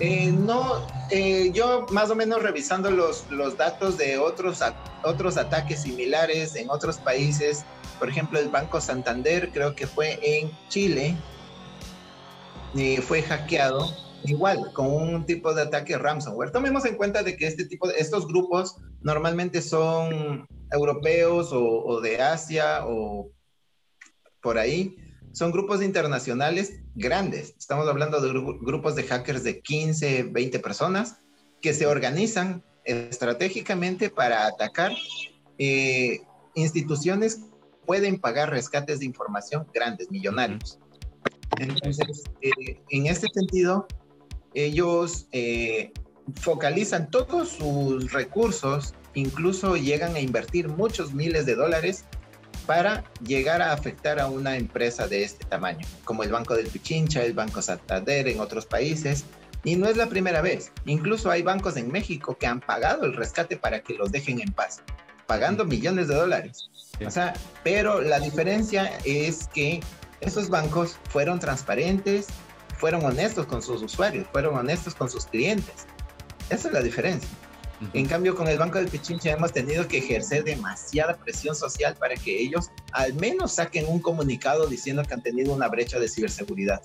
Eh, no, eh, yo más o menos revisando los, los datos de otros, otros ataques similares en otros países, por ejemplo, el Banco Santander, creo que fue en Chile, y fue hackeado igual con un tipo de ataque ransomware. Tomemos en cuenta de que este tipo de estos grupos normalmente son europeos o de Asia o por ahí. Son grupos internacionales grandes. Estamos hablando de gru grupos de hackers de 15, 20 personas que se organizan estratégicamente para atacar eh, instituciones pueden pagar rescates de información grandes, millonarios. Entonces, eh, en este sentido, ellos eh, focalizan todos sus recursos, incluso llegan a invertir muchos miles de dólares para llegar a afectar a una empresa de este tamaño, como el Banco del Pichincha, el Banco Santander en otros países. Y no es la primera vez. Incluso hay bancos en México que han pagado el rescate para que los dejen en paz, pagando millones de dólares. O sea, pero la diferencia es que esos bancos fueron transparentes, fueron honestos con sus usuarios, fueron honestos con sus clientes. Esa es la diferencia. En cambio, con el Banco del Pichincha hemos tenido que ejercer demasiada presión social para que ellos al menos saquen un comunicado diciendo que han tenido una brecha de ciberseguridad.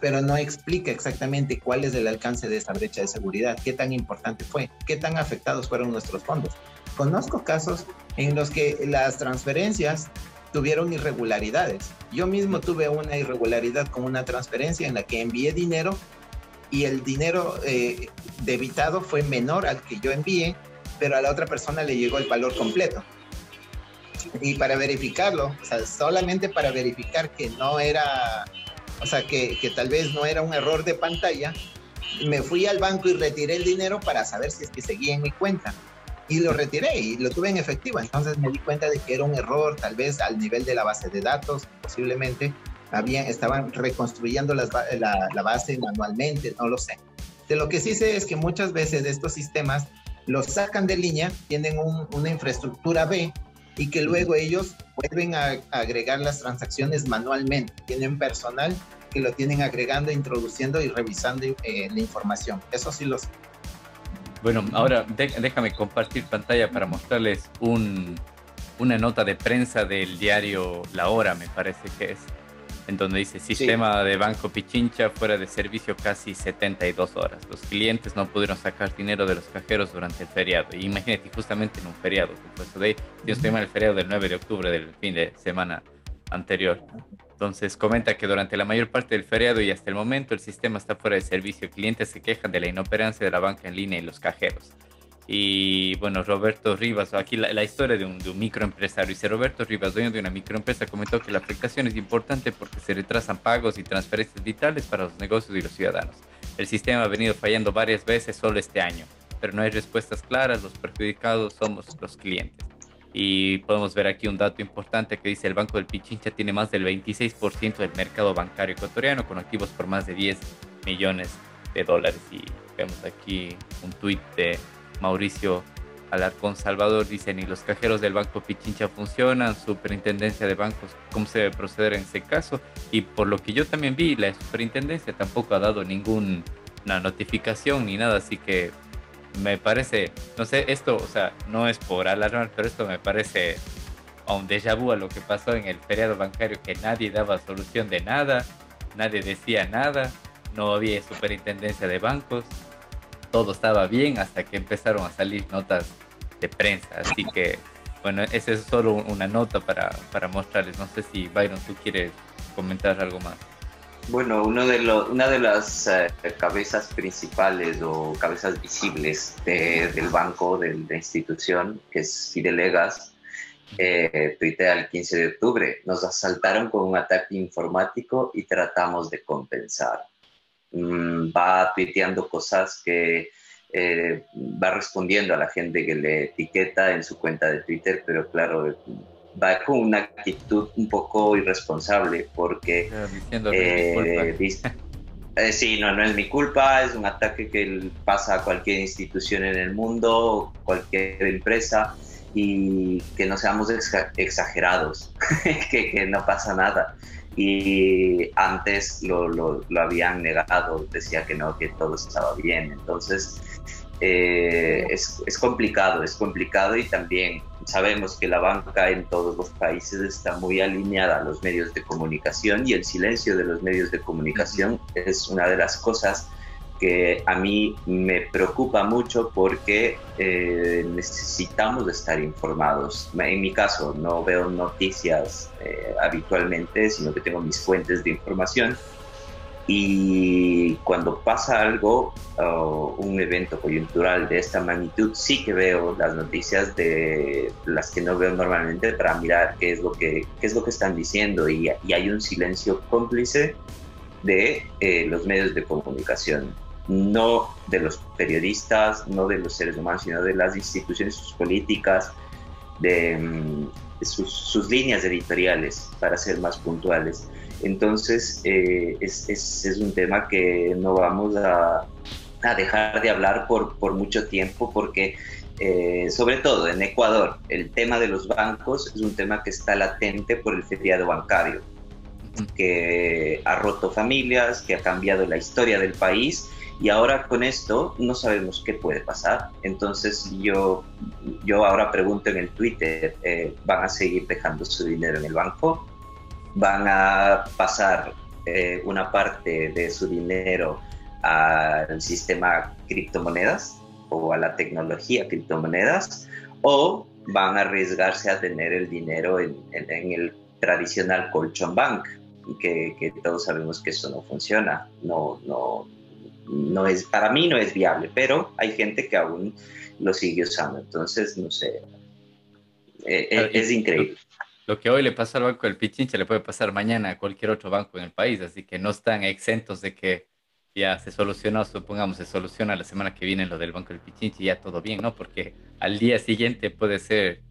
Pero no explica exactamente cuál es el alcance de esa brecha de seguridad, qué tan importante fue, qué tan afectados fueron nuestros fondos. Conozco casos en los que las transferencias tuvieron irregularidades. Yo mismo tuve una irregularidad con una transferencia en la que envié dinero y el dinero eh, debitado fue menor al que yo envié, pero a la otra persona le llegó el valor completo. Y para verificarlo, o sea, solamente para verificar que no era, o sea, que, que tal vez no era un error de pantalla, me fui al banco y retiré el dinero para saber si es que seguía en mi cuenta y lo retiré y lo tuve en efectivo. Entonces me di cuenta de que era un error, tal vez al nivel de la base de datos, posiblemente habían, estaban reconstruyendo las, la, la, base manualmente, no lo sé. De lo que sí sé es que muchas veces estos sistemas los sacan de línea, tienen un, una infraestructura B y que luego ellos vuelven a, a agregar las transacciones manualmente. Tienen personal que lo tienen agregando, introduciendo y revisando eh, la información. Eso sí lo sé. Bueno, ahora déjame compartir pantalla para mostrarles un, una nota de prensa del diario La Hora, me parece que es, en donde dice sistema sí. de Banco Pichincha fuera de servicio casi 72 horas. Los clientes no pudieron sacar dinero de los cajeros durante el feriado. Imagínate, justamente en un feriado, supuesto de, si estoy mal, el feriado del 9 de octubre del fin de semana anterior. Entonces comenta que durante la mayor parte del feriado y hasta el momento el sistema está fuera de servicio. Clientes se quejan de la inoperancia de la banca en línea y los cajeros. Y bueno, Roberto Rivas, aquí la, la historia de un, de un, microempresario. Dice Roberto Rivas, dueño de una microempresa, comentó que la afectación es importante porque se retrasan pagos y transferencias vitales para los negocios y los ciudadanos. El sistema ha venido fallando varias veces solo este año, pero no hay respuestas claras. Los perjudicados somos los clientes. Y podemos ver aquí un dato importante que dice el Banco del Pichincha tiene más del 26% del mercado bancario ecuatoriano con activos por más de 10 millones de dólares. Y vemos aquí un tuit de Mauricio Alarcón Salvador. Dice, ni los cajeros del Banco Pichincha funcionan, superintendencia de bancos, ¿cómo se debe proceder en ese caso? Y por lo que yo también vi, la superintendencia tampoco ha dado ninguna notificación ni nada, así que me parece, no sé, esto, o sea, no es por alarmar, pero esto me parece a un déjà vu a lo que pasó en el feriado bancario, que nadie daba solución de nada, nadie decía nada, no había superintendencia de bancos, todo estaba bien hasta que empezaron a salir notas de prensa. Así que, bueno, esa es solo una nota para, para mostrarles. No sé si Byron, tú quieres comentar algo más. Bueno, uno de una de las eh, cabezas principales o cabezas visibles del banco, de la institución, que es Fidelegas, eh, tuitea el 15 de octubre, nos asaltaron con un ataque informático y tratamos de compensar. Mm, va tuiteando cosas que eh, va respondiendo a la gente que le etiqueta en su cuenta de Twitter, pero claro, va con una actitud un poco irresponsable porque... Eh, eh, sí, no, no es mi culpa, es un ataque que pasa a cualquier institución en el mundo, cualquier empresa, y que no seamos exagerados, que, que, no pasa nada. Y antes lo, lo, lo, habían negado, decía que no, que todo estaba bien. Entonces, eh, es, es, complicado, es complicado y también sabemos que la banca en todos los países está muy alineada a los medios de comunicación y el silencio de los medios de comunicación es una de las cosas que a mí me preocupa mucho porque eh, necesitamos estar informados. En mi caso, no veo noticias eh, habitualmente, sino que tengo mis fuentes de información y cuando pasa algo, un evento coyuntural de esta magnitud, sí que veo las noticias de las que no veo normalmente para mirar qué es lo que, qué es lo que están diciendo. Y, hay un silencio cómplice de eh, los medios de comunicación, no de los periodistas, no de los seres humanos, sino de las instituciones, sus políticas, de, mm, sus, líneas editoriales, para ser más puntuales. Entonces, eh, es, un tema que no vamos a, dejar de hablar por, por mucho tiempo porque, eh, sobre todo en Ecuador, el tema de los bancos es un tema que está latente por el feriado bancario, que ha roto familias, que ha cambiado la historia del país y ahora con esto no sabemos qué puede pasar. Entonces yo, yo ahora pregunto en el Twitter, eh, ¿van a seguir dejando su dinero en el banco? van a pasar eh, una parte de su dinero al sistema criptomonedas o a la tecnología criptomonedas o van a arriesgarse a tener el dinero en, el tradicional colchón bank, que, que, todos sabemos que eso no funciona, no, no, no es, para mí no es viable, pero hay gente que aún lo sigue usando, entonces no sé, eh, es increíble. lo que hoy le pasa al Banco del Pichincha le puede pasar mañana a cualquier otro banco en el país, así que no están exentos de que ya se solucionó, supongamos, se soluciona la semana que viene lo del Banco del Pichincha y ya todo bien, ¿no? Porque al día siguiente puede ser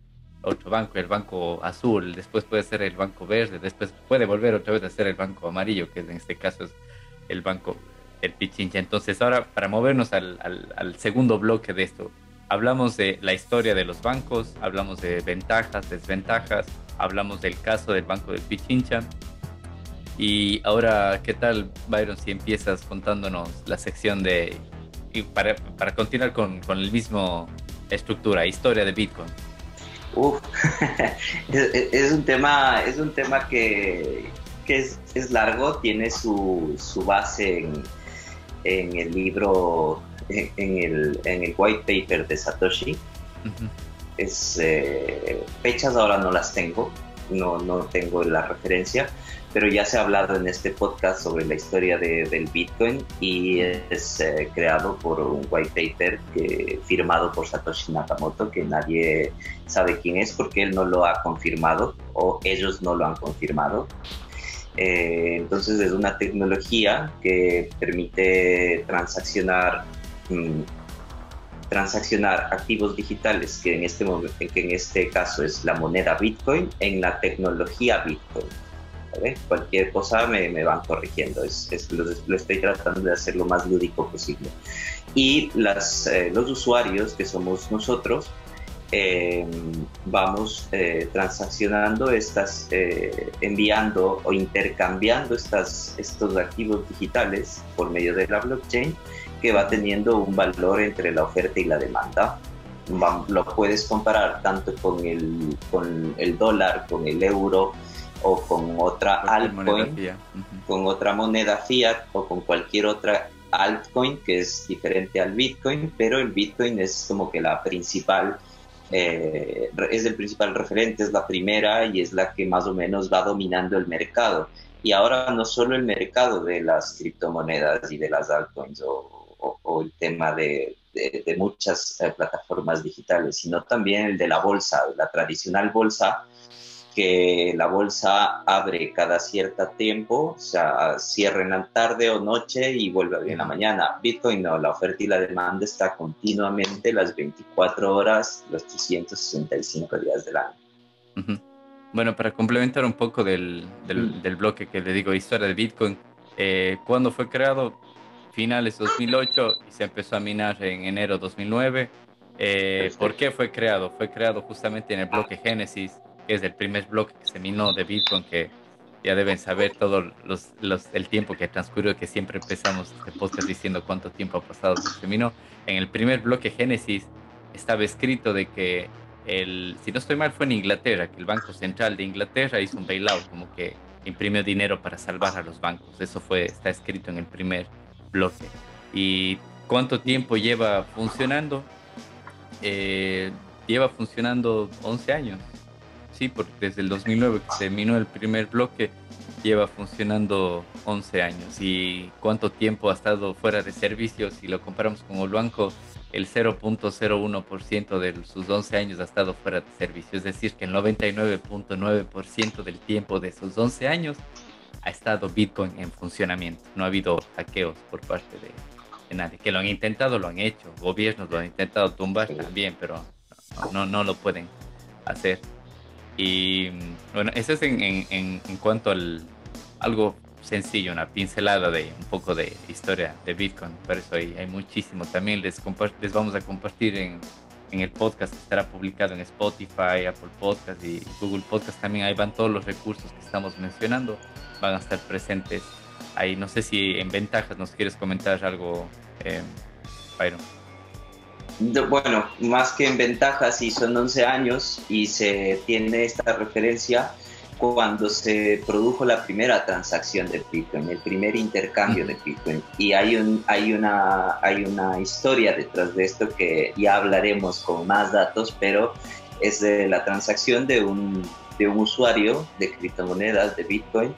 otro banco, el Banco Azul, después puede ser el Banco Verde, después puede volver otra vez a ser el Banco Amarillo, que en este caso es el Banco del Pichincha. Entonces ahora, para movernos al, al, segundo bloque de esto, hablamos de la historia de los bancos, hablamos de ventajas, desventajas, hablamos del caso del Banco del Pichincha. Y ahora, ¿qué tal, Byron, si empiezas contándonos la sección de... para, para continuar con, con el mismo estructura, historia de Bitcoin. Uf, es, un tema, es un tema que, que es, es, largo, tiene su, su base en, en, el libro, en el, en el white paper de Satoshi es, eh, fechas ahora no las tengo, no, no tengo la referencia, pero ya se ha hablado en este podcast sobre la historia de, del Bitcoin y es eh, creado por un white paper que, firmado por Satoshi Nakamoto, que nadie sabe quién es porque él no lo ha confirmado o ellos no lo han confirmado. Eh, entonces es una tecnología que permite transaccionar mm, transaccionar activos digitales, que en este, momento, que en este caso es la moneda Bitcoin, en la tecnología Bitcoin. Cualquier cosa me, me, van corrigiendo, es, es lo, lo, estoy tratando de hacer lo más lúdico posible. Y las, eh, los usuarios, que somos nosotros, eh, vamos eh, transaccionando estas, eh, enviando o intercambiando estas, estos activos digitales por medio de la blockchain que va teniendo un valor entre la oferta y la demanda. lo puedes comparar tanto con el, con el dólar, con el euro o con otra altcoin, con otra moneda fiat o con cualquier otra altcoin que es diferente al Bitcoin, pero el Bitcoin es como que la principal, eh, es el principal referente, es la primera y es la que más o menos va dominando el mercado. Y ahora no solo el mercado de las criptomonedas y de las altcoins o, el tema de, muchas eh, plataformas digitales, sino también el de la bolsa, la tradicional bolsa, que la bolsa abre cada cierto tiempo, o sea, cierra en la tarde o noche y vuelve a abrir en la mañana. Bitcoin no, la oferta y la demanda está continuamente las 24 horas, los 365 días del año. Bueno, para complementar un poco del, del, del, bloque que le digo, historia de Bitcoin, eh, ¿cuándo fue creado? Finales 2008 y se empezó a minar en enero 2009. Eh, ¿Por qué fue creado? Fue creado justamente en el bloque Génesis es el primer bloque que se minó de Bitcoin, que ya deben saber todo los, los, el tiempo que transcurrió, que siempre empezamos este podcast diciendo cuánto tiempo ha pasado desde que minó. En el primer bloque Génesis estaba escrito de que, el, si no estoy mal, fue en Inglaterra, que el Banco Central de Inglaterra hizo un bailout, como que imprimió dinero para salvar a los bancos. Eso fue, está escrito en el primer bloque. ¿Y cuánto tiempo lleva funcionando? Eh, lleva funcionando 11 años sí, porque desde el 2009 que se minó el primer bloque lleva funcionando 11 años. ¿Y cuánto tiempo ha estado fuera de servicio? Si lo comparamos con el banco, el 0.01% de sus 11 años ha estado fuera de servicio. Es decir, que el 99.9% del tiempo de sus 11 años ha estado Bitcoin en funcionamiento. No ha habido hackeos por parte de, nadie. Que lo han intentado, lo han hecho. Gobiernos lo han intentado tumbar también, pero no, no lo pueden hacer. Y bueno, eso es en, en, en cuanto al algo sencillo, una pincelada de un poco de historia de Bitcoin. Por eso hay, hay muchísimo. También les, les vamos a compartir en, en el podcast que estará publicado en Spotify, Apple Podcast y Google Podcast. También ahí van todos los recursos que estamos mencionando. Van a estar presentes ahí. No sé si en ventajas nos quieres comentar algo, eh, Byron. Bueno, más que en ventajas, y son 11 años y se tiene esta referencia cuando se produjo la primera transacción de Bitcoin, el primer intercambio de Bitcoin. Y hay, un, hay, una, hay una historia detrás de esto que ya hablaremos con más datos, pero es de la transacción de un, de un usuario de criptomonedas de Bitcoin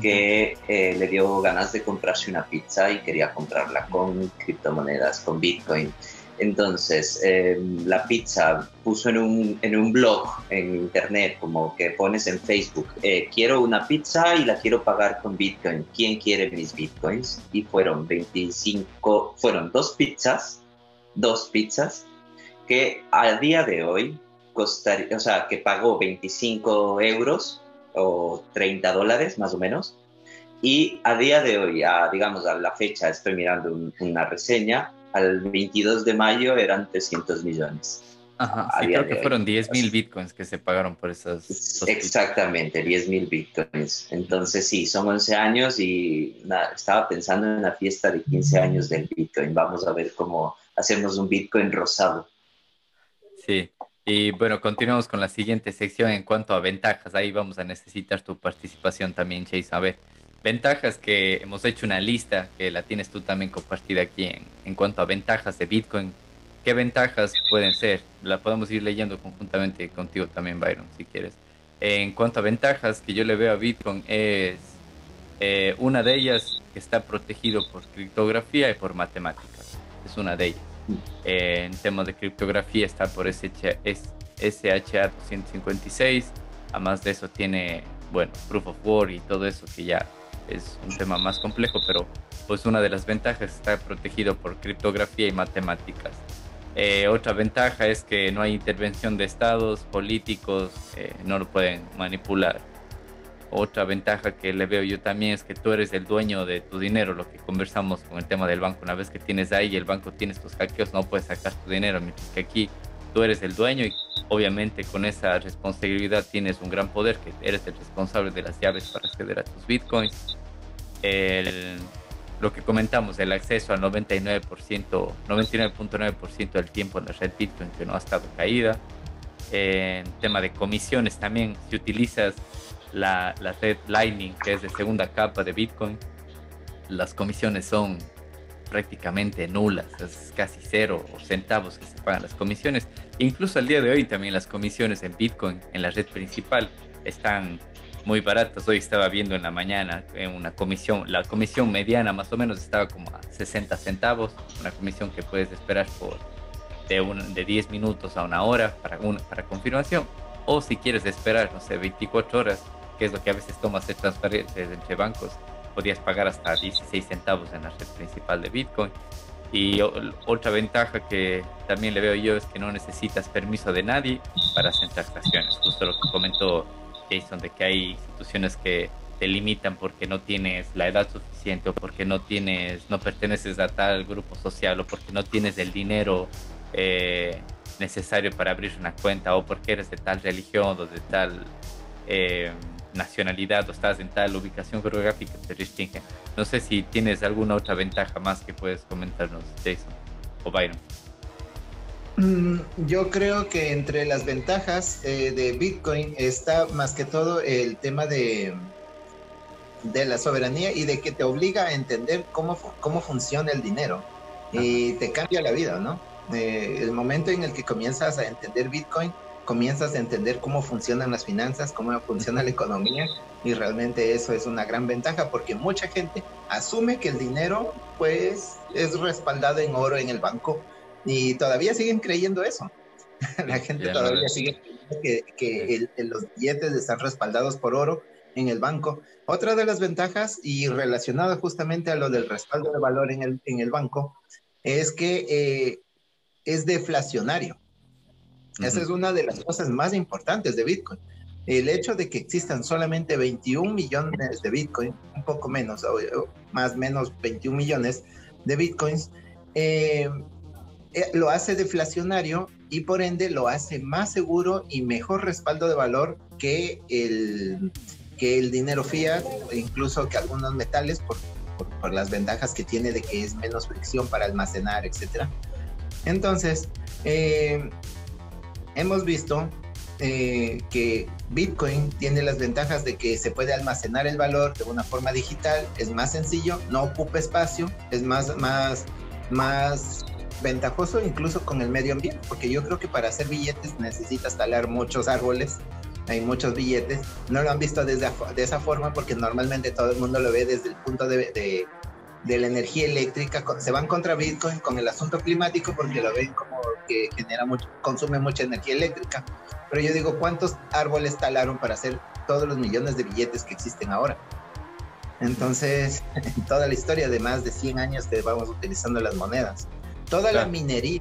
que eh, le dio ganas de comprarse una pizza y quería comprarla con criptomonedas, con Bitcoin. Entonces, em, la pizza puso en un, en un blog en internet, como que pones en Facebook, eh, quiero una pizza y la quiero pagar con Bitcoin. ¿Quién quiere mis Bitcoins? Y fueron 25, fueron dos pizzas, dos pizzas, que a día de hoy costaría, o sea, que pagó 25 euros o 30 dólares más o menos. Y a día de hoy, digamos a la fecha, estoy mirando una reseña, al 22 de mayo eran 300 millones. Ajá, sí, creo que fueron 10 mil bitcoins que se pagaron por esas. Exactamente, 10 mil bitcoins. Entonces, sí, son 11 años y estaba pensando en una fiesta de 15 años del bitcoin. Vamos a ver cómo hacemos un bitcoin rosado. Sí, y bueno, continuamos con la siguiente sección en cuanto a ventajas. Ahí vamos a necesitar tu participación también, Chase. A ver, ventajas que hemos hecho una lista que la tienes tú también compartida aquí en, cuanto a ventajas de Bitcoin. ¿Qué ventajas pueden ser? La podemos ir leyendo conjuntamente contigo también, Byron, si quieres. En cuanto a ventajas que yo le veo a Bitcoin es eh, una de ellas que está protegido por criptografía y por matemáticas. Es una de ellas. Eh, en temas de criptografía está por SHA, SHA 256. Además de eso tiene, bueno, Proof of Work y todo eso que ya es un tema más complejo, pero pues una de las ventajas está protegido por criptografía y matemáticas. Eh, otra ventaja es que no hay intervención de estados, políticos, eh, no lo pueden manipular. Otra ventaja que le veo yo también es que tú eres el dueño de tu dinero, lo que conversamos con el tema del banco. Una vez que tienes ahí el banco tiene estos hackeos, no puedes sacar tu dinero, mientras que aquí tú eres el dueño y obviamente con esa responsabilidad tienes un gran poder, que eres el responsable de las llaves para acceder a tus bitcoins. lo que comentamos, el acceso al 99%, 99.9% del tiempo en la red Bitcoin que no ha estado caída. En tema de comisiones también, si utilizas la, la red Lightning, que es de segunda capa de Bitcoin, las comisiones son prácticamente nulas, es casi cero centavos que se pagan las comisiones. Incluso al día de hoy también las comisiones en Bitcoin, en la red principal, están muy baratas. Hoy estaba viendo en la mañana en una comisión, la comisión mediana más o menos estaba como a 60 centavos, una comisión que puedes esperar por de, un, de 10 minutos a una hora para, para confirmación. O si quieres esperar, no sé, 24 horas, que es lo que a veces tomas de transferencias entre bancos, podías pagar hasta 16 centavos en la red principal de Bitcoin. Y otra ventaja que también le veo yo es que no necesitas permiso de nadie para hacer transacciones. Justo lo que comentó Jason, de que hay instituciones que te limitan porque no tienes la edad suficiente o porque no tienes, no perteneces a tal grupo social o porque no tienes el dinero eh, necesario para abrir una cuenta o porque eres de tal religión o de tal eh, nacionalidad o estás en tal ubicación geográfica te restringen. No sé si tienes alguna otra ventaja más que puedes comentarnos, Jason o Byron. Mm, yo creo que entre las ventajas eh, de Bitcoin está más que todo el tema de, de la soberanía y de que te obliga a entender cómo, cómo funciona el dinero y te cambia la vida, ¿no? Eh, el momento en el que comienzas a entender Bitcoin, comienzas a entender cómo funcionan las finanzas, cómo funciona la economía y realmente eso es una gran ventaja porque mucha gente asume que el dinero pues es respaldado en oro en el banco y todavía siguen creyendo eso. la gente todavía sigue creyendo que, los billetes están respaldados por oro en el banco. Otra de las ventajas y relacionada justamente a lo del respaldo de valor en el, en el banco es que eh, es deflacionario. Esa es una de las cosas más importantes de Bitcoin. El hecho de que existan solamente 21 millones de Bitcoin, un poco menos, o, más o menos 21 millones de Bitcoins, eh, eh, lo hace deflacionario y por ende lo hace más seguro y mejor respaldo de valor que el, que el dinero fiat, incluso que algunos metales, por, por, las ventajas que tiene de que es menos fricción para almacenar, etc. Entonces, eh, hemos visto eh, que Bitcoin tiene las ventajas de que se puede almacenar el valor de una forma digital, es más sencillo, no ocupa espacio, es más, más, más ventajoso incluso con el medio ambiente, porque yo creo que para hacer billetes necesitas talar muchos árboles, hay muchos billetes, no lo han visto desde de esa forma porque normalmente todo el mundo lo ve desde el punto de, de, de la energía eléctrica, se van contra Bitcoin con el asunto climático porque lo ven como que genera mucho, consume mucha energía eléctrica. Pero yo digo, ¿cuántos árboles talaron para hacer todos los millones de billetes que existen ahora? Entonces, toda la historia de más de 100 años que vamos utilizando las monedas, toda la minería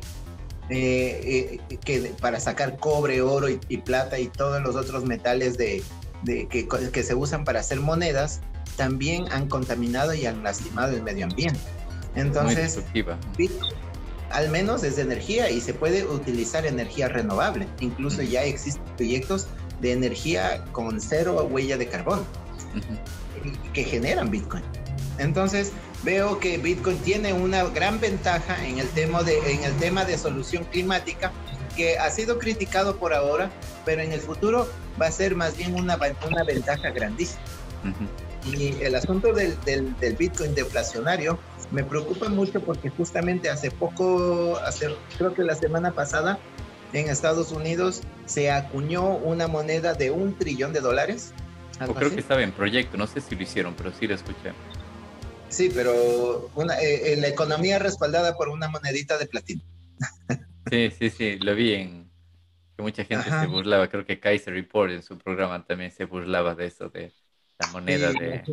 eh, eh, que para sacar cobre, oro y, plata y todos los otros metales de, de que, que, se usan para hacer monedas, también han contaminado y han lastimado el medio ambiente. Entonces, al menos es de energía y se puede utilizar energía renovable. Incluso ya existen proyectos de energía con cero huella de carbono que generan Bitcoin. Entonces, veo que Bitcoin tiene una gran ventaja en el tema de, en el tema de solución climática que ha sido criticado por ahora, pero en el futuro va a ser más bien una, una ventaja grandísima. Y el asunto del, del, del Bitcoin deflacionario me preocupa mucho porque justamente hace poco, hace, creo que la semana pasada, en Estados Unidos se acuñó una moneda de un trillón de dólares. O creo que estaba en proyecto, no sé si lo hicieron, pero sí lo escuché. Sí, pero una, eh, eh, la economía respaldada por una monedita de platino. sí, sí, sí, lo vi en que mucha gente se burlaba, creo que Kaiser Report en su programa también se burlaba de eso, de la moneda de...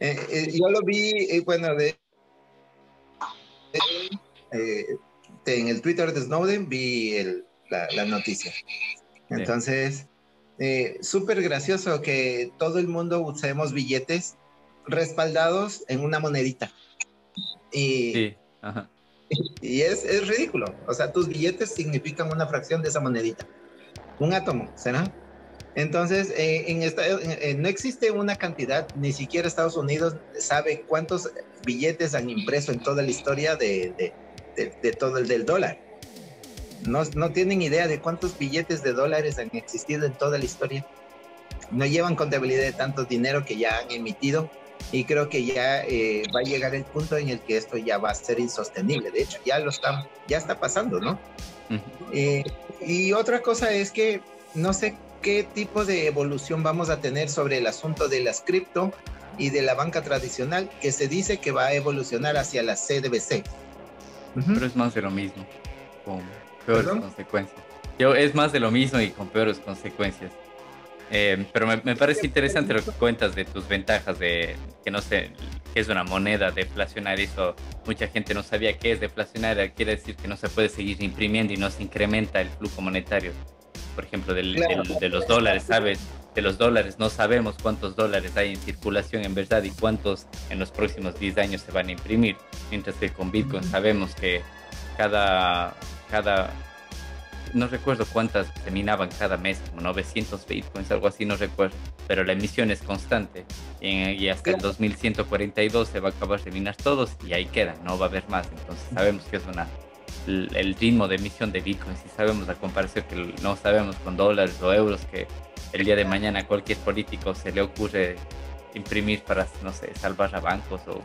Eh, eh, yo lo vi, eh, bueno, de, en el Twitter de Snowden vi la, noticia. Entonces, súper gracioso que todo el mundo usemos billetes respaldados en una monedita. Y, sí. y es, es ridículo. O sea, tus billetes significan una fracción de esa monedita. Un átomo, ¿será? Entonces, eh, en esta, eh, no existe una cantidad, ni siquiera Estados Unidos sabe cuántos billetes han impreso en toda la historia de, de, todo el del dólar. No, no, tienen idea de cuántos billetes de dólares han existido en toda la historia. No llevan contabilidad de tanto dinero que ya han emitido y creo que ya eh, va a llegar el punto en el que esto ya va a ser insostenible. De hecho, ya lo está, ya está pasando, ¿no? y otra cosa es que no sé qué tipo de evolución vamos a tener sobre el asunto de las cripto y de la banca tradicional, que se dice que va a evolucionar hacia la CDBC. Pero es más de lo mismo, con peores consecuencias. Yo, es más de lo mismo y con peores consecuencias. Eh, pero me, me, parece interesante lo que cuentas de tus ventajas de que no sé qué es una moneda deflacionaria. Eso mucha gente no sabía qué es deflacionaria. Quiere decir que no se puede seguir imprimiendo y no se incrementa el flujo monetario por ejemplo, del, de los dólares, ¿sabes? De los dólares, no sabemos cuántos dólares hay en circulación en verdad y cuántos en los próximos 10 años se van a imprimir. Mientras que con Bitcoin sabemos que cada, cada no recuerdo cuántas se minaban cada mes, como 900 bitcoins, algo así, no recuerdo, pero la emisión es constante y, hasta el 2142 se va a acabar de minar todos y ahí queda, no va a haber más, entonces sabemos que es una el, ritmo de emisión de Bitcoin, si sabemos la comparación que no sabemos con dólares o euros, que el día de mañana a cualquier político se le ocurre imprimir para, no sé, salvar a bancos o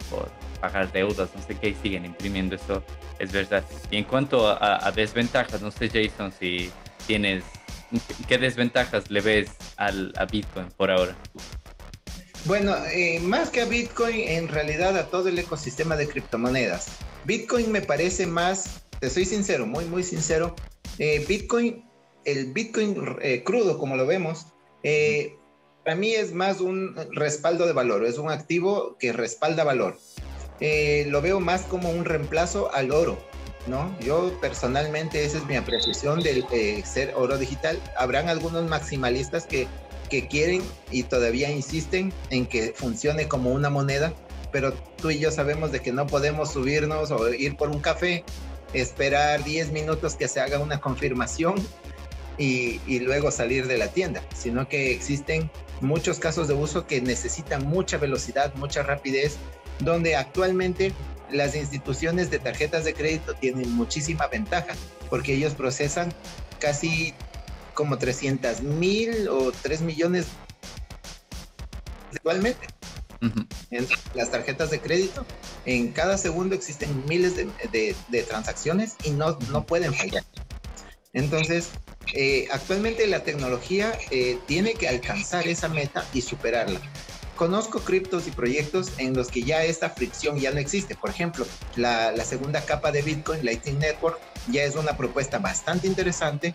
pagar deudas, no sé qué, siguen imprimiendo, eso es verdad. Y en cuanto a, desventajas, no sé, Jason, si tienes, ¿qué desventajas le ves al, a Bitcoin por ahora? Bueno, eh, más que a Bitcoin, en realidad a todo el ecosistema de criptomonedas. Bitcoin me parece más te soy sincero, muy, muy sincero. Eh, Bitcoin, el Bitcoin eh, crudo, como lo vemos, eh, para mí es más un respaldo de valor, es un activo que respalda valor. lo veo más como un reemplazo al oro, ¿no? Yo personalmente, esa es mi apreciación del ser oro digital. Habrán algunos maximalistas que, que quieren y todavía insisten en que funcione como una moneda, pero tú y yo sabemos de que no podemos subirnos o ir por un café esperar 10 minutos que se haga una confirmación y, luego salir de la tienda, sino que existen muchos casos de uso que necesitan mucha velocidad, mucha rapidez, donde actualmente las instituciones de tarjetas de crédito tienen muchísima ventaja, porque ellos procesan casi como 300 mil o 3 millones actualmente. En las tarjetas de crédito, en cada segundo existen miles de, transacciones y no, no pueden fallar. Entonces, eh, actualmente la tecnología eh, tiene que alcanzar esa meta y superarla. Conozco criptos y proyectos en los que ya esta fricción ya no existe. Por ejemplo, la, la segunda capa de Bitcoin, Lightning Network, ya es una propuesta bastante interesante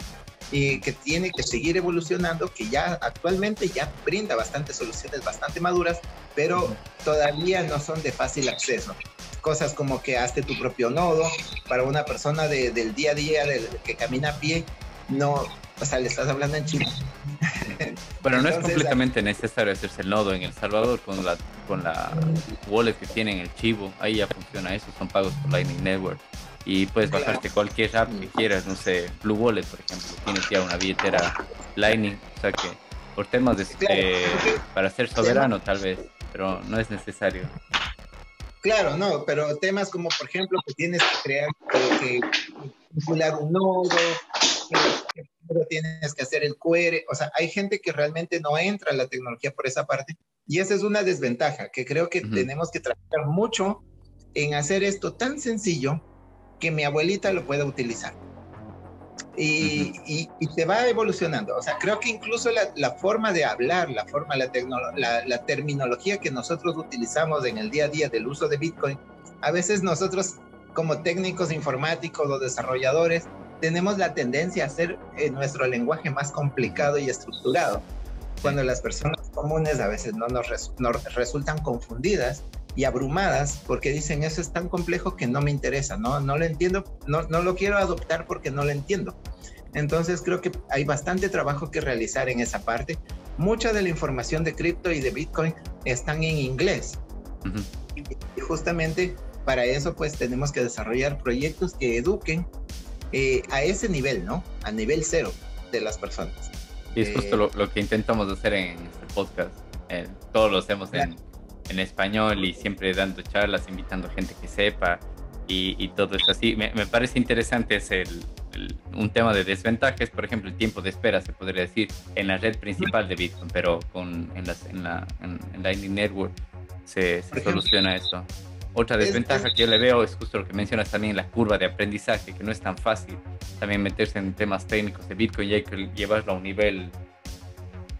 y que tiene que seguir evolucionando, que ya actualmente ya brinda bastantes soluciones bastante maduras, pero todavía no son de fácil acceso. Cosas como que hazte tu propio nodo para una persona del día a día que camina a pie, no, o sea, le estás hablando en chino. Bueno, no es completamente necesario hacerse el nodo en El Salvador con la, con la wallet que tienen el chivo, ahí ya funciona eso, son pagos por Lightning Network y puedes bajarte cualquier app que quieras, no sé, Blue Wallet, por ejemplo, tienes ya una billetera Lightning, o sea que por temas de, para ser soberano tal vez, pero no es necesario. Claro, no, pero temas como por ejemplo que tienes que crear, que, vincular un nodo, que, tienes que hacer el QR, o sea, hay gente que realmente no entra a la tecnología por esa parte y esa es una desventaja que creo que tenemos que trabajar mucho en hacer esto tan sencillo que mi abuelita lo pueda utilizar. Y, y, se va evolucionando. O sea, creo que incluso la, la forma de hablar, la forma, la, la, la, terminología que nosotros utilizamos en el día a día del uso de Bitcoin, a veces nosotros como técnicos informáticos o desarrolladores tenemos la tendencia a hacer eh, nuestro lenguaje más complicado y estructurado, cuando las personas comunes a veces no nos, nos resultan confundidas y abrumadas porque dicen eso es tan complejo que no me interesa, no, no lo entiendo, no, no lo quiero adoptar porque no lo entiendo. Entonces creo que hay bastante trabajo que realizar en esa parte. Mucha de la información de cripto y de Bitcoin están en inglés. Y justamente para eso pues tenemos que desarrollar proyectos que eduquen eh, a ese nivel, ¿no? A nivel cero de las personas. Y es justo lo, lo, que intentamos hacer en este podcast. Eh, todos lo hacemos en, en, español y siempre dando charlas, invitando gente que sepa y, y todo es así. Me, me, parece interesante es el, el, un tema de desventajas, por ejemplo, el tiempo de espera, se podría decir, en la red principal de Bitcoin, pero con, en, las, en, la, en, en Lightning Network se, se soluciona esto. Otra desventaja que yo le veo es justo lo que mencionas también, la curva de aprendizaje, que no es tan fácil también meterse en temas técnicos de Bitcoin y hay que llevarlo a un nivel